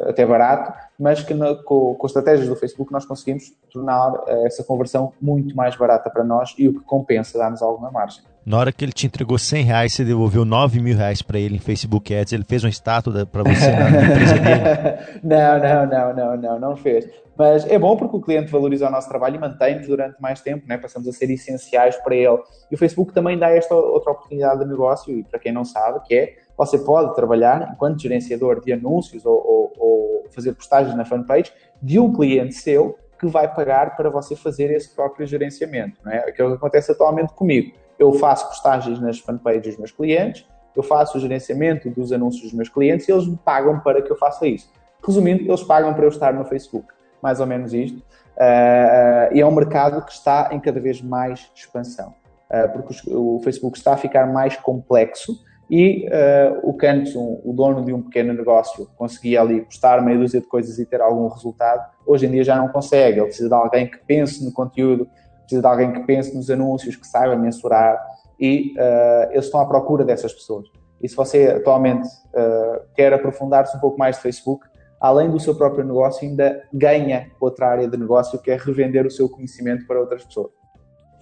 até barato, mas que com, com estratégias do Facebook nós conseguimos tornar eh, essa conversão muito mais barata para nós e o que compensa dar-nos alguma margem. Na hora que ele te entregou 100 reais, você devolveu 9 mil reais para ele em Facebook Ads, ele fez uma estátua para você na empresa dele? não, não, não, não, não, não fez. Mas é bom porque o cliente valoriza o nosso trabalho e mantém-nos durante mais tempo, né? passamos a ser essenciais para ele. E o Facebook também dá esta outra oportunidade de negócio, e para quem não sabe, que é você pode trabalhar enquanto gerenciador de anúncios ou, ou, ou fazer postagens na fanpage de um cliente seu que vai pagar para você fazer esse próprio gerenciamento. Não é? Aquilo que acontece atualmente comigo. Eu faço postagens nas fanpages dos meus clientes, eu faço o gerenciamento dos anúncios dos meus clientes e eles me pagam para que eu faça isso. Resumindo, eles pagam para eu estar no Facebook. Mais ou menos isto. Uh, e é um mercado que está em cada vez mais expansão. Uh, porque o Facebook está a ficar mais complexo e uh, o Cantos, um, o dono de um pequeno negócio, conseguia ali postar meia dúzia de coisas e ter algum resultado. Hoje em dia já não consegue. Ele precisa de alguém que pense no conteúdo, precisa de alguém que pense nos anúncios, que saiba mensurar e uh, eles estão à procura dessas pessoas. E se você atualmente uh, quer aprofundar-se um pouco mais de Facebook, além do seu próprio negócio, ainda ganha outra área de negócio que é revender o seu conhecimento para outras pessoas.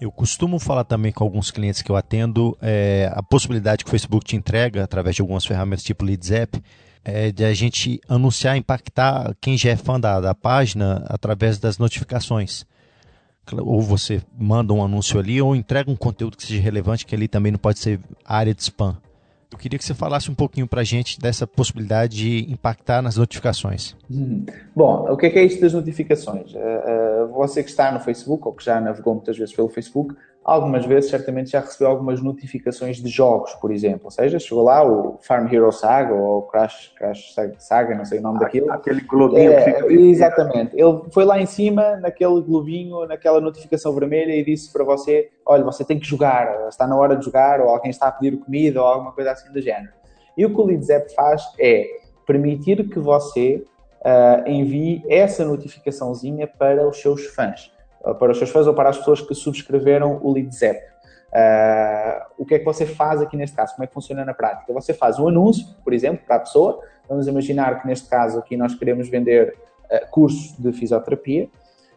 Eu costumo falar também com alguns clientes que eu atendo é, a possibilidade que o Facebook te entrega através de algumas ferramentas tipo Leads App, é de a gente anunciar, impactar quem já é fã da, da página através das notificações. Ou você manda um anúncio ali ou entrega um conteúdo que seja relevante, que ali também não pode ser área de spam. Eu queria que você falasse um pouquinho para a gente dessa possibilidade de impactar nas notificações. Hum. Bom, o que é, que é das notificações? Uh, uh, você que está no Facebook ou que já navegou muitas vezes pelo Facebook, algumas vezes certamente já recebeu algumas notificações de jogos, por exemplo. Ou seja, chegou lá o Farm Hero Saga ou Crash, Crash Saga, não sei o nome ah, daquilo. Aquele globinho é, que fica... Exatamente. Ele foi lá em cima, naquele globinho, naquela notificação vermelha e disse para você, olha, você tem que jogar, está na hora de jogar, ou alguém está a pedir comida ou alguma coisa assim do género. E o que o Leads App faz é permitir que você uh, envie essa notificaçãozinha para os seus fãs para os seus fãs ou para as pessoas que subscreveram o Leads App. Uh, o que é que você faz aqui neste caso? Como é que funciona na prática? Você faz um anúncio, por exemplo, para a pessoa. Vamos imaginar que neste caso aqui nós queremos vender uh, cursos de fisioterapia.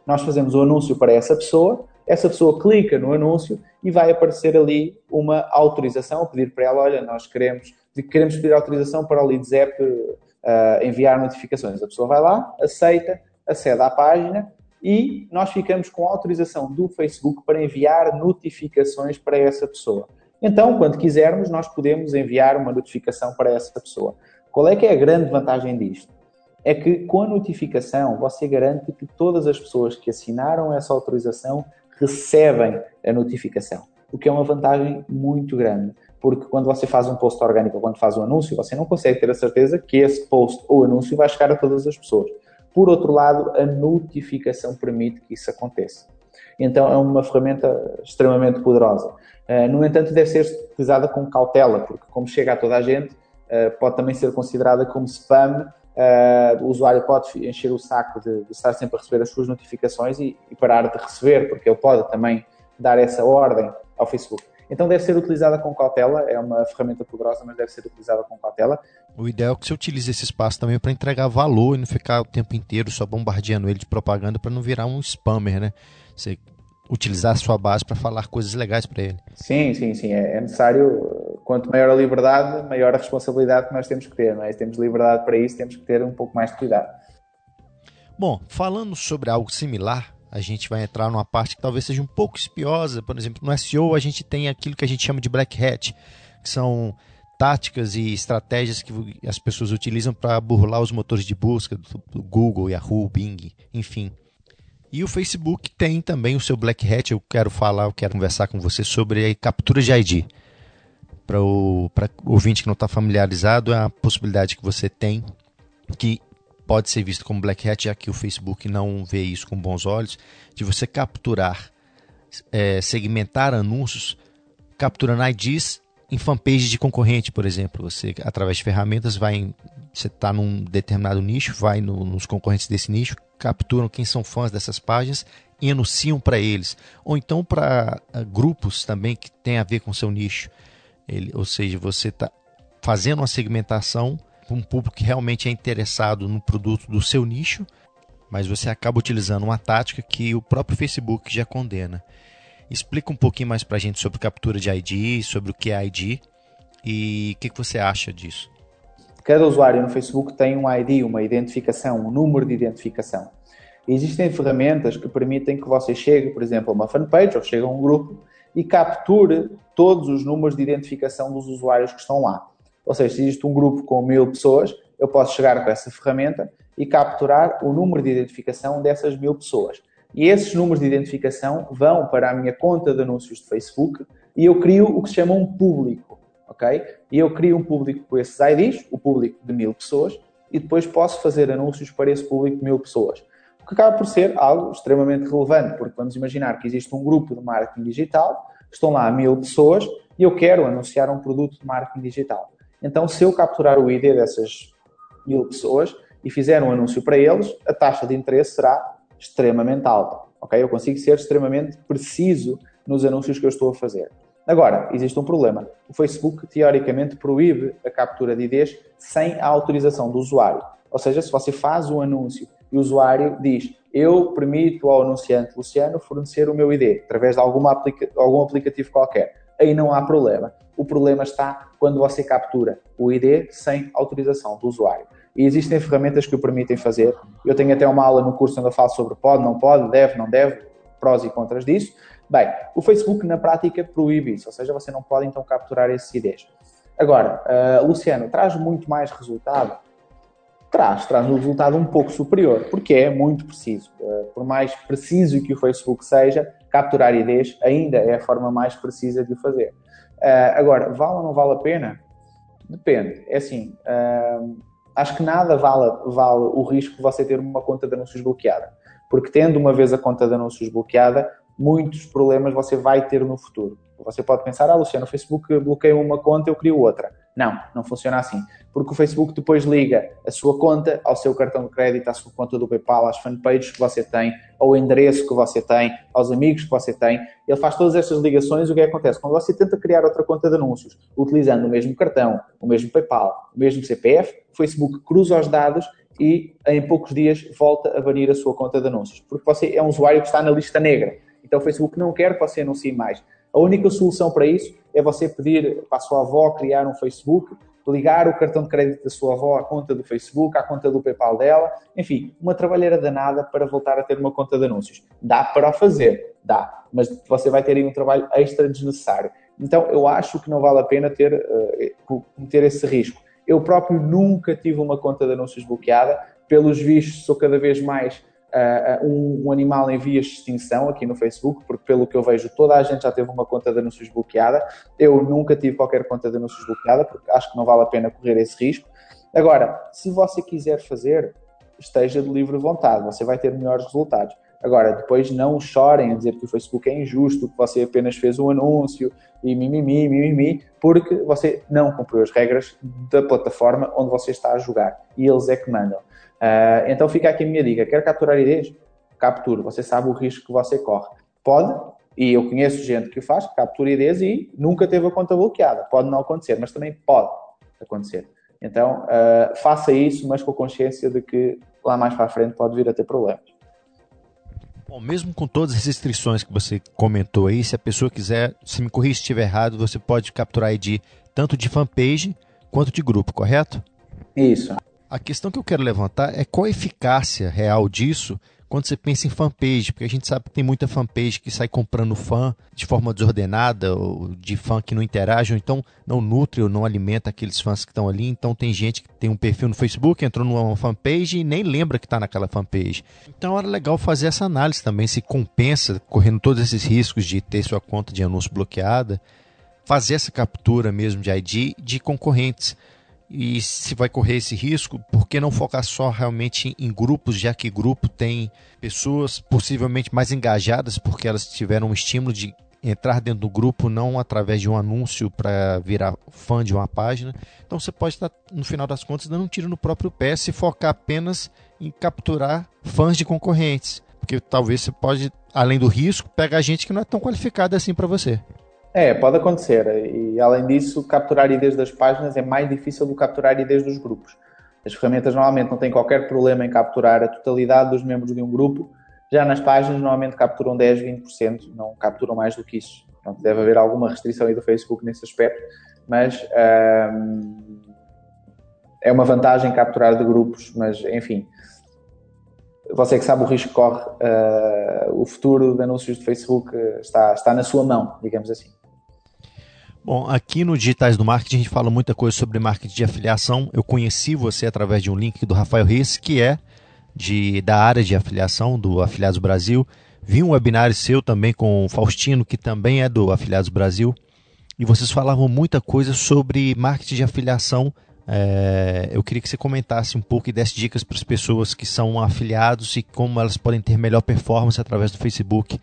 Nós fazemos o um anúncio para essa pessoa. Essa pessoa clica no anúncio e vai aparecer ali uma autorização, a pedir para ela, olha, nós queremos, queremos pedir autorização para o Leads App uh, enviar notificações. A pessoa vai lá, aceita, acede à página e nós ficamos com autorização do Facebook para enviar notificações para essa pessoa. Então, quando quisermos, nós podemos enviar uma notificação para essa pessoa. Qual é que é a grande vantagem disto? É que com a notificação você garante que todas as pessoas que assinaram essa autorização recebem a notificação, o que é uma vantagem muito grande, porque quando você faz um post orgânico quando faz um anúncio, você não consegue ter a certeza que esse post ou anúncio vai chegar a todas as pessoas. Por outro lado, a notificação permite que isso aconteça. Então é uma ferramenta extremamente poderosa. Uh, no entanto, deve ser utilizada com cautela, porque como chega a toda a gente, uh, pode também ser considerada como spam. Uh, o usuário pode encher o saco de, estar sempre a receber as suas notificações e parar de receber, porque ele pode também dar essa ordem ao Facebook. Então deve ser utilizada com cautela, é uma ferramenta poderosa, mas deve ser utilizada com cautela. O ideal é que você utilize esse espaço também para entregar valor e não ficar o tempo inteiro só bombardeando ele de propaganda para não virar um spammer, né? Você utilizar a sua base para falar coisas legais para ele. Sim, sim, sim. É, é, necessário, quanto maior a liberdade, maior a responsabilidade que nós temos que ter. Não é? Se temos liberdade para isso, temos que ter um pouco mais de cuidado. Bom, falando sobre algo similar, a gente vai entrar numa parte que talvez seja um pouco espiosa. Por exemplo, no SEO a gente tem aquilo que a gente chama de black hat, que são táticas e estratégias que as pessoas utilizam para burlar os motores de busca do Google, Yahoo, Bing, enfim. E o Facebook tem também o seu Black Hat. Eu quero falar, eu quero conversar com você sobre a captura de ID. Para o ouvinte que não está familiarizado, é a possibilidade que você tem que pode ser visto como black hat, já que o Facebook não vê isso com bons olhos, de você capturar, é, segmentar anúncios, capturando IDs em fanpage de concorrente, por exemplo. Você, através de ferramentas, vai em, você está num determinado nicho, vai no, nos concorrentes desse nicho, capturam quem são fãs dessas páginas e anunciam para eles. Ou então para uh, grupos também que tem a ver com seu nicho. Ele, ou seja, você está fazendo uma segmentação um público que realmente é interessado no produto do seu nicho, mas você acaba utilizando uma tática que o próprio Facebook já condena. Explica um pouquinho mais para a gente sobre captura de ID, sobre o que é ID e o que, que você acha disso. Cada usuário no Facebook tem um ID, uma identificação, um número de identificação. Existem ferramentas que permitem que você chegue, por exemplo, a uma fanpage ou chegue a um grupo e capture todos os números de identificação dos usuários que estão lá. Ou seja, se existe um grupo com mil pessoas, eu posso chegar com essa ferramenta e capturar o número de identificação dessas mil pessoas. E esses números de identificação vão para a minha conta de anúncios de Facebook e eu crio o que se chama um público, ok? E eu crio um público com esses IDs, o público de mil pessoas, e depois posso fazer anúncios para esse público de mil pessoas. O que acaba por ser algo extremamente relevante, porque vamos imaginar que existe um grupo de marketing digital, estão lá mil pessoas e eu quero anunciar um produto de marketing digital. Então, se eu capturar o ID dessas mil pessoas e fizer um anúncio para eles, a taxa de interesse será extremamente alta. Ok? Eu consigo ser extremamente preciso nos anúncios que eu estou a fazer. Agora, existe um problema. O Facebook, teoricamente, proíbe a captura de IDs sem a autorização do usuário. Ou seja, se você faz um anúncio e o usuário diz eu permito ao anunciante Luciano fornecer o meu ID através de alguma aplica algum aplicativo qualquer. Aí não há problema. O problema está quando você captura o ID sem autorização do usuário. E existem ferramentas que o permitem fazer. Eu tenho até uma aula no curso onde eu falo sobre pode, não pode, deve, não deve, prós e contras disso. Bem, o Facebook na prática proíbe isso, ou seja, você não pode então capturar esses IDs. Agora, uh, Luciano, traz muito mais resultado? Traz, traz um resultado um pouco superior, porque é muito preciso. Uh, por mais preciso que o Facebook seja, capturar IDs ainda é a forma mais precisa de o fazer. Uh, agora, vale ou não vale a pena? Depende. É assim, acho que nada vale, vale o risco de você ter uma conta de anúncios bloqueada. Porque tendo uma vez a conta de anúncios bloqueada, muitos problemas você vai ter no futuro. Você pode pensar, ah, Luciano, o Facebook bloqueia uma conta, eu crio outra. Não, não funciona assim. Porque o Facebook depois liga a sua conta ao seu cartão de crédito, à sua conta do PayPal, às fanpages que você tem, ao endereço que você tem, aos amigos que você tem. Ele faz todas essas ligações. O que, é acontece? Quando você tenta criar outra conta de anúncios, utilizando o mesmo cartão, o mesmo PayPal, o mesmo CPF, o Facebook cruza os dados e em poucos dias volta a banir a sua conta de anúncios. Porque você é um usuário que está na lista negra. Então o Facebook não quer que você anuncie mais. A única solução para isso é você pedir para a sua avó criar um Facebook, ligar o cartão de crédito da sua avó à conta do Facebook, à conta do PayPal dela, enfim, uma trabalheira danada para voltar a ter uma conta de anúncios. Dá para fazer, dá, mas você vai ter aí um trabalho extra desnecessário. Então eu acho que não vale a pena ter, uh, ter esse risco. Eu próprio nunca tive uma conta de anúncios bloqueada, pelos vistos sou cada vez mais uh, um, um, animal em vias de extinção aqui no Facebook, porque pelo que eu vejo, toda a gente já teve uma conta de anúncios bloqueada. Eu nunca tive qualquer conta de anúncios bloqueada, porque acho que não vale a pena correr esse risco. Agora, se você quiser fazer, esteja de livre vontade, você vai ter melhores resultados. Agora, depois não chorem a dizer que o Facebook é injusto, que você apenas fez um anúncio e mimimi, mimimi, porque você não cumpriu as regras da plataforma onde você está a jogar e eles é que mandam. Uh, então fica aqui a minha dica: quer capturar ideias? Capture, você sabe o risco que você corre. Pode, e eu conheço gente que faz, captura ideias e nunca teve a conta bloqueada. Pode não acontecer, mas também pode acontecer. Então, uh, faça isso, mas com a consciência de que lá mais para a frente pode vir a ter problemas. Bom, mesmo com todas as restrições que você comentou aí, se a pessoa quiser, se me corrija se estiver errado, você pode capturar ID tanto de fanpage quanto de grupo, correto? Isso. A questão que eu quero levantar é qual a eficácia real disso quando você pensa em fanpage, porque a gente sabe que tem muita fanpage que sai comprando fã de forma desordenada, ou de fã que não interage, ou então não nutre ou não alimenta aqueles fãs que estão ali. Então tem gente que tem um perfil no Facebook, entrou numa fanpage e nem lembra que está naquela fanpage. Então era legal fazer essa análise também, se compensa, correndo todos esses riscos de ter sua conta de anúncio bloqueada, fazer essa captura mesmo de ID de concorrentes e se vai correr esse risco, por que não focar só realmente em grupos, já que grupo tem pessoas possivelmente mais engajadas, porque elas tiveram um estímulo de entrar dentro do grupo não através de um anúncio para virar fã de uma página. Então você pode estar, no final das contas, dando um tiro no próprio pé se focar apenas em capturar fãs de concorrentes. Porque talvez você pode, além do risco, pegar gente que não é tão qualificada assim para você. É, pode acontecer. E além disso, capturar IDs das páginas é mais difícil do que capturar IDs dos grupos. As ferramentas normalmente não têm qualquer problema em capturar a totalidade dos membros de um grupo. Já nas páginas, normalmente capturam 10, 20%, não capturam mais do que isso. Então, deve haver alguma restrição aí do Facebook nesse aspecto, mas hum, é uma vantagem capturar de grupos, mas enfim, você que sabe o risco que corre, uh, o futuro de anúncios de Facebook está, está na sua mão, digamos assim. Bom, aqui no Digitais do Marketing a gente fala muita coisa sobre marketing de afiliação. Eu conheci você através de um link do Rafael Reis, que é de, da área de afiliação do Afiliados Brasil. Vi um webinário seu também com o Faustino, que também é do Afiliados Brasil. E vocês falavam muita coisa sobre marketing de afiliação. É, eu queria que você comentasse um pouco e desse dicas para as pessoas que são afiliados e como elas podem ter melhor performance através do Facebook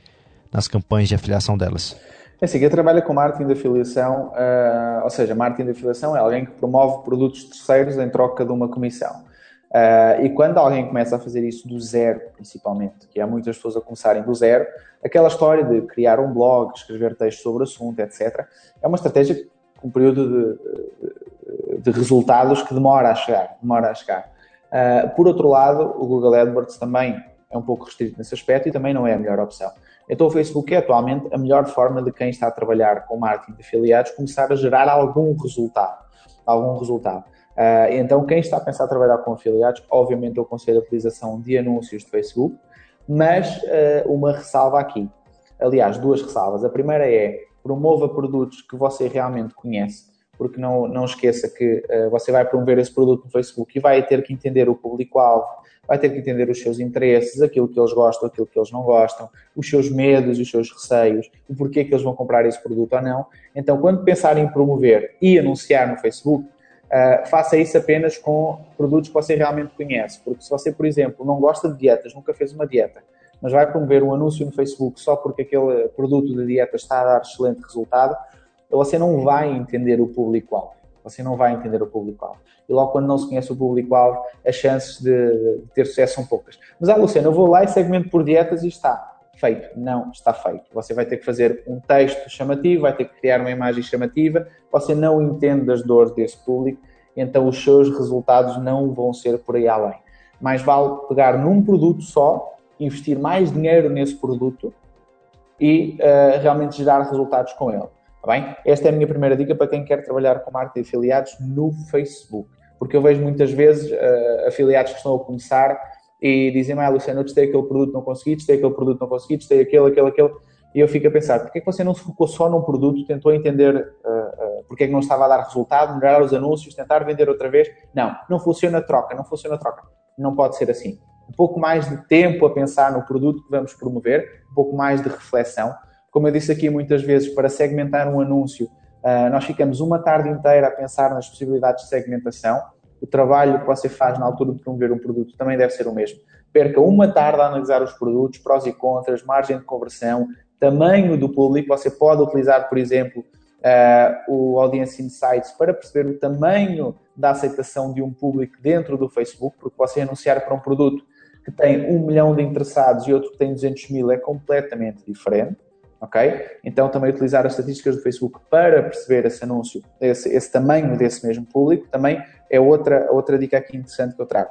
nas campanhas de afiliação delas. É assim, quem trabalha com marketing de afiliação, uh, ou seja, marketing de afiliação é alguém que promove produtos terceiros em troca de uma comissão. Uh, e quando alguém começa a fazer isso do zero, principalmente, que há muitas pessoas a começarem do zero, aquela história de criar um blog, escrever textos sobre o assunto, etc., é uma estratégia com um período de, de resultados que demora a chegar. Demora a chegar. Uh, por outro lado, o Google AdWords também é um pouco restrito nesse aspecto e também não é a melhor opção. Então o Facebook é atualmente a melhor forma de quem está a trabalhar com marketing de afiliados começar a gerar algum resultado. Algum resultado. Uh, então quem está a pensar a trabalhar com afiliados, obviamente eu aconselho a utilização de anúncios de Facebook, mas uh, uma ressalva aqui. Aliás, duas ressalvas. A primeira é promova produtos que você realmente conhece porque não, não esqueça que uh, você vai promover esse produto no Facebook e vai ter que entender o público-alvo, vai ter que entender os seus interesses, aquilo que eles gostam, aquilo que eles não gostam, os seus medos, os seus receios, o porquê que eles vão comprar esse produto ou não. Então, quando pensar em promover e anunciar no Facebook, uh, faça isso apenas com produtos que você realmente conhece. Porque se você, por exemplo, não gosta de dietas, nunca fez uma dieta, mas vai promover um anúncio no Facebook só porque aquele produto de dieta está a dar excelente resultado, você não vai entender o público-alvo. Você não vai entender o público-alvo. E logo quando não se conhece o público-alvo, as chances de, ter sucesso são poucas. Mas, ah, Luciano, eu vou lá e segmento por dietas e está feito. Não, está feito. Você vai ter que fazer um texto chamativo, vai ter que criar uma imagem chamativa. Você não entende das dores desse público, então os seus resultados não vão ser por aí além. Mais vale pegar num produto só, investir mais dinheiro nesse produto e uh, realmente gerar resultados com ele. Tá bem? Esta é a minha primeira dica para quem quer trabalhar com marketing de afiliados no Facebook. Porque eu vejo muitas vezes uh, afiliados que estão a começar e dizem, ah, Luciano, eu testei aquele produto, não consegui, testei aquele produto, não consegui, testei aquele, aquele, aquele. E eu fico a pensar, porquê é que você não se focou só num produto, tentou entender uh, uh, porque é que não estava a dar resultado, melhorar os anúncios, tentar vender outra vez? Não, não funciona a troca, não funciona a troca. Não pode ser assim. Um pouco mais de tempo a pensar no produto que vamos promover, um pouco mais de reflexão, como eu disse aqui muitas vezes, para segmentar um anúncio, uh, nós ficamos uma tarde inteira a pensar nas possibilidades de segmentação. O trabalho que você faz na altura de promover um produto também deve ser o mesmo. Perca uma tarde a analisar os produtos, prós e contras, margem de conversão, tamanho do público. Você pode utilizar, por exemplo, uh, o Audience Insights para perceber o tamanho da aceitação de um público dentro do Facebook, porque você anunciar para um produto que tem um milhão de interessados e outro que tem 200 mil é completamente diferente ok? Então também utilizar as estatísticas do Facebook para perceber esse anúncio, esse, esse tamanho desse mesmo público, também é outra, outra dica aqui interessante que eu trago.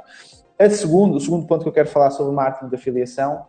A segundo, o segundo ponto que eu quero falar sobre o marketing de afiliação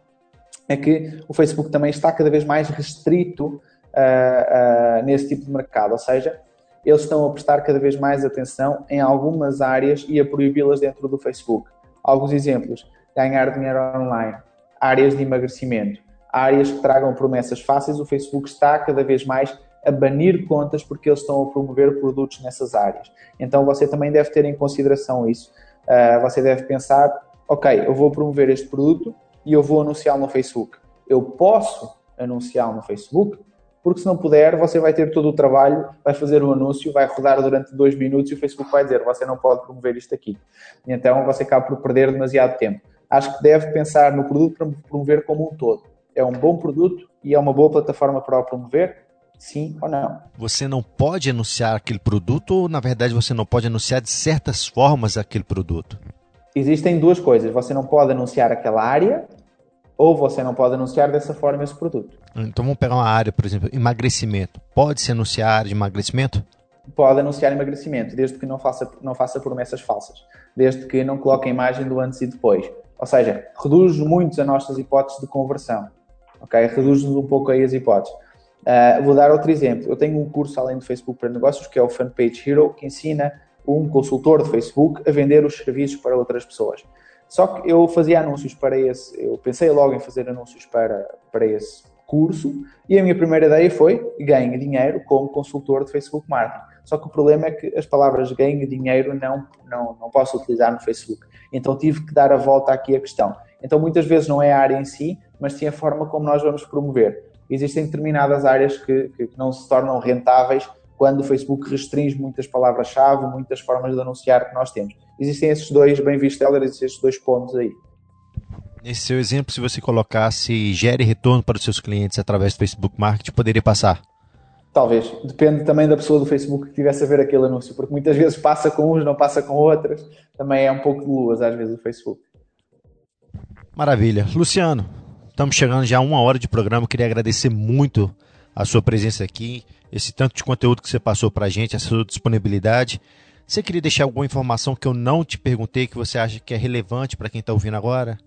é que o Facebook também está cada vez mais restrito uh, uh, nesse tipo de mercado, ou seja, eles estão a prestar cada vez mais atenção em algumas áreas e a proibi-las dentro do Facebook. Alguns exemplos: ganhar dinheiro online, áreas de emagrecimento, áreas que tragam promessas fáceis, o Facebook está cada vez mais a banir contas porque eles estão a promover produtos nessas áreas. Então você também deve ter em consideração isso. Uh, você deve pensar, ok, eu vou promover este produto e eu vou anunciá-lo no Facebook. Eu posso anunciá-lo no Facebook, porque se não puder, você vai ter todo o trabalho, vai fazer um anúncio, vai rodar durante dois minutos e o Facebook vai dizer, você não pode promover isto aqui. Então você acaba por perder demasiado tempo. Acho que deve pensar no produto para promover como um todo é um bom produto e é uma boa plataforma para o promover? Sim ou não? Você não pode anunciar aquele produto ou, na verdade, você não pode anunciar de certas formas aquele produto? Existem duas coisas. Você não pode anunciar aquela área ou você não pode anunciar dessa forma esse produto. Então vamos pegar uma área, por exemplo, emagrecimento. Pode-se anunciar a área de emagrecimento? Pode anunciar emagrecimento, desde que não faça, não faça promessas falsas. Desde que não coloque a imagem do antes e depois. Ou seja, reduz muito as nossas hipóteses de conversão ok? Reduz-nos um pouco aí as hipóteses. Uh, vou dar outro exemplo. Eu tenho um curso além do Facebook para negócios, que é o Fanpage Hero, que ensina um consultor de Facebook a vender os serviços para outras pessoas. Só que eu fazia anúncios para esse, eu pensei logo em fazer anúncios para, para esse curso e a minha primeira ideia foi ganhe dinheiro como consultor de Facebook Marketing. Só que o problema é que as palavras ganhe dinheiro não, não, não posso utilizar no Facebook. Então tive que dar a volta aqui à questão. Então muitas vezes não é a área em si, mas sim a forma como nós vamos promover. Existem determinadas áreas que, que não se tornam rentáveis quando o Facebook restringe muitas palavras-chave, muitas formas de anunciar que nós temos. Existem esses dois, bem visto, Heller, existem esses dois pontos aí. Nesse seu exemplo, se você colocasse gere retorno para os seus clientes através do Facebook Marketing, poderia passar? Talvez. Depende também da pessoa do Facebook que estivesse a ver aquele anúncio, porque muitas vezes passa com uns, não passa com outras. Também é um pouco de luas, às vezes, o Facebook. Maravilha. Luciano, Estamos chegando já a uma hora de programa. Eu queria agradecer muito a sua presença aqui, esse tanto de conteúdo que você passou para a gente, essa sua disponibilidade. Você queria deixar alguma informação que eu não te perguntei, que você acha que é relevante para quem está ouvindo agora?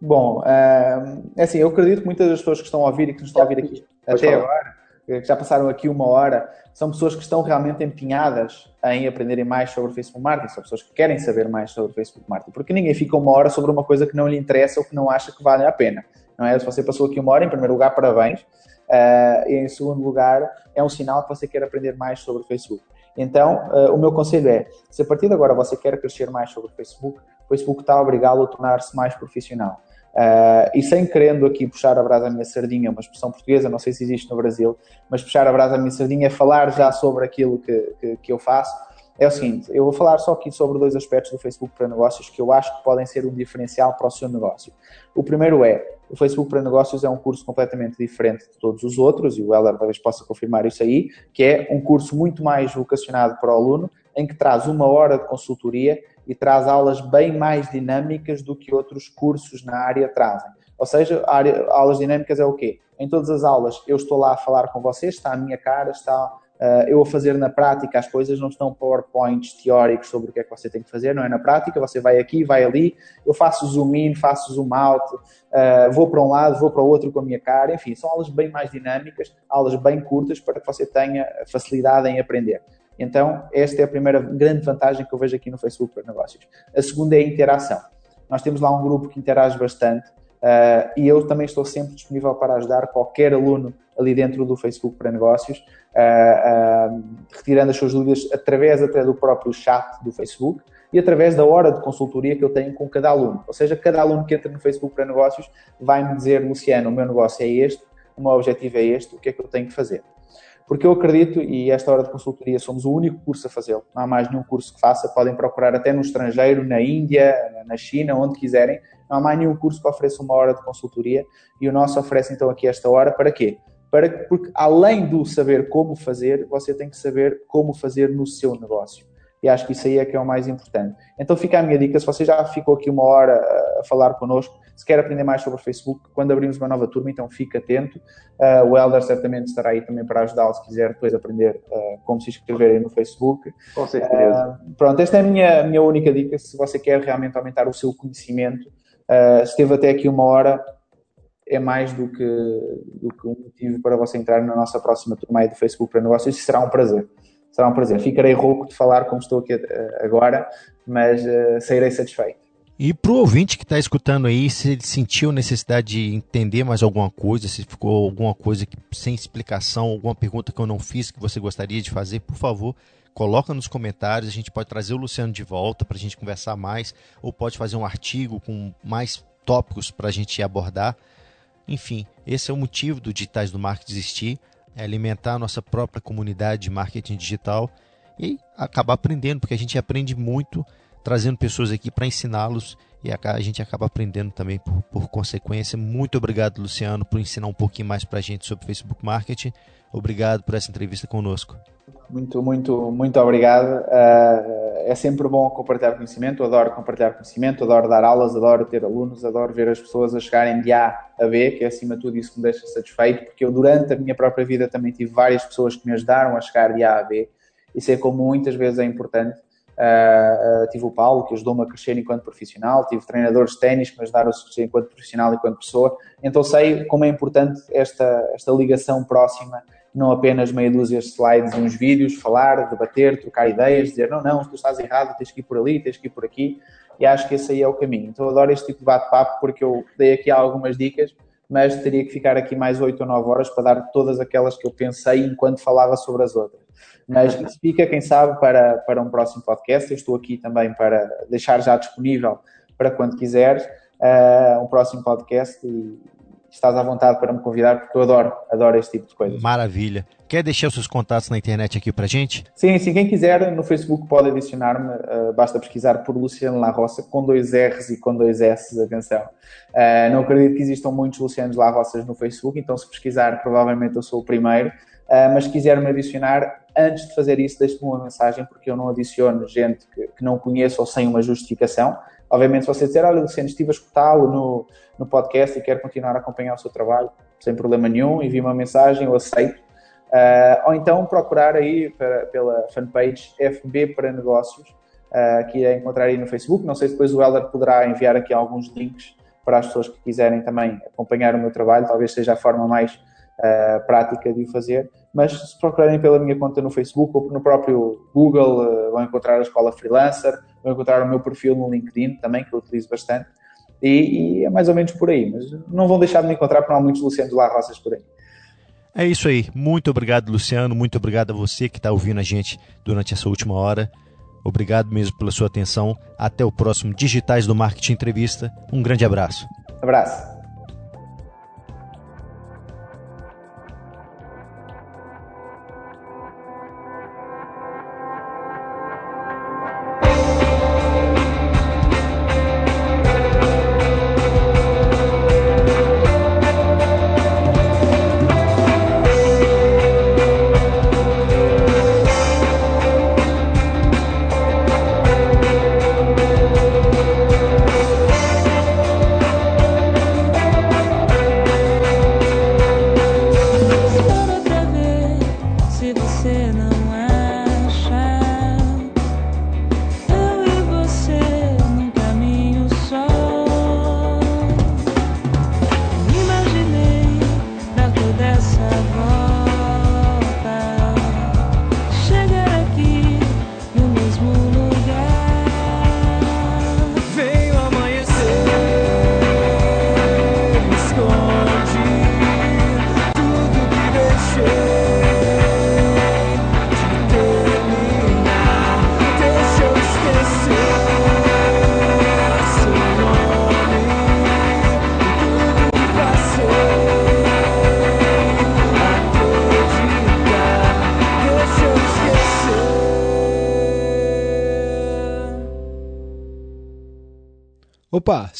Bom, é assim, eu acredito que muitas das pessoas que estão a ouvir e que nos estão a ouvir aqui Pode até falar. agora, que já passaram aqui uma hora, são pessoas que estão realmente empenhadas em aprenderem mais sobre Facebook Marketing, são pessoas que querem saber mais sobre Facebook Marketing, porque ninguém fica uma hora sobre uma coisa que não lhe interessa ou que não acha que vale a pena. Não é? Se você passou aqui uma hora, em primeiro lugar, parabéns. Uh, e em segundo lugar, é um sinal que você quer aprender mais sobre Facebook. Então, uh, o meu conselho é: se a partir de agora você quer crescer mais sobre o Facebook, o Facebook está obrigado a tornar-se mais profissional. Uh, e sem querendo aqui puxar a brasa à minha sardinha, uma expressão portuguesa, não sei se existe no Brasil, mas puxar a brasa à minha sardinha é falar já sobre aquilo que, que, que eu faço. É o seguinte, eu vou falar só aqui sobre dois aspectos do Facebook para negócios que eu acho que podem ser um diferencial para o seu negócio. O primeiro é, o Facebook para negócios é um curso completamente diferente de todos os outros, e o Heller talvez possa confirmar isso aí, que é um curso muito mais vocacionado para o aluno, em que traz uma hora de consultoria e traz aulas bem mais dinâmicas do que outros cursos na área trazem. Ou seja, área, aulas dinâmicas é o quê? Em todas as aulas eu estou lá a falar com vocês, está a minha cara, está uh, eu a fazer na prática as coisas, não estão PowerPoints teóricos sobre o que é que você tem que fazer, não é na prática, você vai aqui, vai ali, eu faço zoom in, faço zoom out, uh, vou para um lado, vou para o outro com a minha cara, enfim, são aulas bem mais dinâmicas, aulas bem curtas para que você tenha facilidade em aprender. Então, esta é a primeira grande vantagem que eu vejo aqui no Facebook para negócios. A segunda é a interação. Nós temos lá um grupo que interage bastante uh, e eu também estou sempre disponível para ajudar qualquer aluno ali dentro do Facebook para negócios, uh, uh, retirando as suas dúvidas através até do próprio chat do Facebook e através da hora de consultoria que eu tenho com cada aluno. Ou seja, cada aluno que entra no Facebook para negócios vai me dizer, Luciano, o meu negócio é este, o meu objetivo é este, o que é que eu tenho que fazer? Porque eu acredito, e esta hora de consultoria somos o único curso a fazê-lo, não há mais nenhum curso que faça, podem procurar até no estrangeiro, na Índia, na China, onde quiserem, não há mais nenhum curso que ofereça uma hora de consultoria e o nosso oferece então aqui esta hora para quê? Para, porque além do saber como fazer, você tem que saber como fazer no seu negócio. E acho que isso aí é que é o mais importante. Então fica a minha dica, se você já ficou aqui uma hora a falar connosco, se quer aprender mais sobre o Facebook, quando abrimos uma nova turma, então fique atento. Uh, o Elder certamente estará aí também para ajudá-lo se quiser depois aprender uh, como se inscreverem no Facebook. Com certeza. Uh, pronto, esta é a minha, minha única dica. Se você quer realmente aumentar o seu conhecimento, esteve até aqui uma hora, é mais do que, do que um motivo para você entrar na nossa próxima turma aí do Facebook para negócios. Será um prazer será um prazer. Ficarei rouco de falar como estou aqui agora, mas uh, sairei satisfeito. E para o ouvinte que está escutando aí, se ele sentiu necessidade de entender mais alguma coisa, se ficou alguma coisa que, sem explicação, alguma pergunta que eu não fiz que você gostaria de fazer, por favor, coloca nos comentários. A gente pode trazer o Luciano de volta para a gente conversar mais, ou pode fazer um artigo com mais tópicos para a gente abordar. Enfim, esse é o motivo do Digitais do Marketing existir é alimentar a nossa própria comunidade de marketing digital e acabar aprendendo, porque a gente aprende muito trazendo pessoas aqui para ensiná-los e a gente acaba aprendendo também por, por, consequência. Muito obrigado, Luciano, por ensinar um pouquinho mais para a gente sobre Facebook Marketing. Obrigado por essa entrevista conosco. Muito, muito, muito obrigado. Uh, é sempre bom compartilhar conhecimento. adoro compartilhar conhecimento, adoro dar aulas, adoro ter alunos, adoro ver as pessoas a chegarem de A a B, que é acima de tudo isso que me deixa satisfeito, porque eu durante a minha própria vida também tive várias pessoas que me ajudaram a chegar de A a B. E sei como muitas vezes é importante Uh, uh, tive o Paulo, que ajudou-me a crescer enquanto profissional, tive treinadores de ténis que me ajudaram a crescer enquanto profissional e enquanto pessoa, então sei como é importante esta, esta ligação próxima, não apenas meia dúzia de slides e uns vídeos, falar, debater, trocar ideias, dizer não, não, tu estás errado, tens que ir por ali, tens que ir por aqui, e acho que esse aí é o caminho. Então adoro este tipo de bate-papo porque eu dei aqui algumas dicas, mas teria que ficar aqui mais 8 ou 9 horas para dar todas aquelas que eu pensei enquanto falava sobre as outras. Mas isso fica, quem sabe, para, para um próximo podcast. Eu estou aqui também para deixar já disponível para quando quiseres uh, um próximo podcast e estás à vontade para me convidar, porque eu adoro, adoro este tipo de coisas. Maravilha. Quer deixar os seus contatos na internet aqui para gente? Sim, sim. Quem quiser, no Facebook pode adicionar-me. Uh, basta pesquisar por Luciano La Roça, com dois R's e com dois S's, atenção. Uh, não acredito que existam muitos Lucianos La Roças no Facebook, então se pesquisar, provavelmente eu sou o primeiro. Uh, mas se quiser me adicionar, antes de fazer isso, deixe-me uma mensagem, porque eu não adiciono gente que, que não conheço ou sem uma justificação. Obviamente, se você disser, olha, Luciano, estive a escutá-lo no, no podcast e quero continuar a acompanhar o seu trabalho, sem problema nenhum, envie uma mensagem, eu aceito. Uh, ou então procurar aí para, pela fanpage FB para Negócios, uh, que é encontrar aí no Facebook. Não sei se depois o Helder poderá enviar aqui alguns links para as pessoas que quiserem também acompanhar o meu trabalho, talvez seja a forma mais uh, prática de o fazer. Mas se procurarem pela minha conta no Facebook ou no próprio Google, vão encontrar a Escola Freelancer, vão encontrar o meu perfil no LinkedIn também, que eu utilizo bastante. E, e, é mais ou menos por aí, mas não vão deixar de me encontrar, porque não há muitos Lucianos lá Roças por aí. É isso aí. Muito obrigado, Luciano. Muito obrigado a você que está ouvindo a gente durante essa última hora. Obrigado mesmo pela sua atenção. Até o próximo Digitais do Marketing Entrevista. Um grande abraço. Abraço.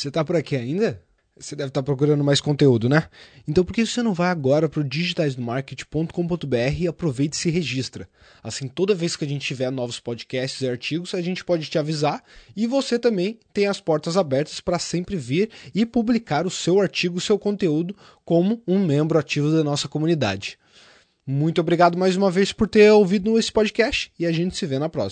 Você tá por aqui ainda? Você deve estar tá procurando mais conteúdo, né? Então por que você não vai agora para o digitaisdomarket.com.br e aproveita e se registra? Assim, toda vez que a gente tiver novos podcasts e artigos, a gente pode te avisar e você também tem as portas abertas para sempre vir e publicar o seu artigo, o seu conteúdo como um membro ativo da nossa comunidade. Muito obrigado mais uma vez por ter ouvido esse podcast e a gente se vê na próxima.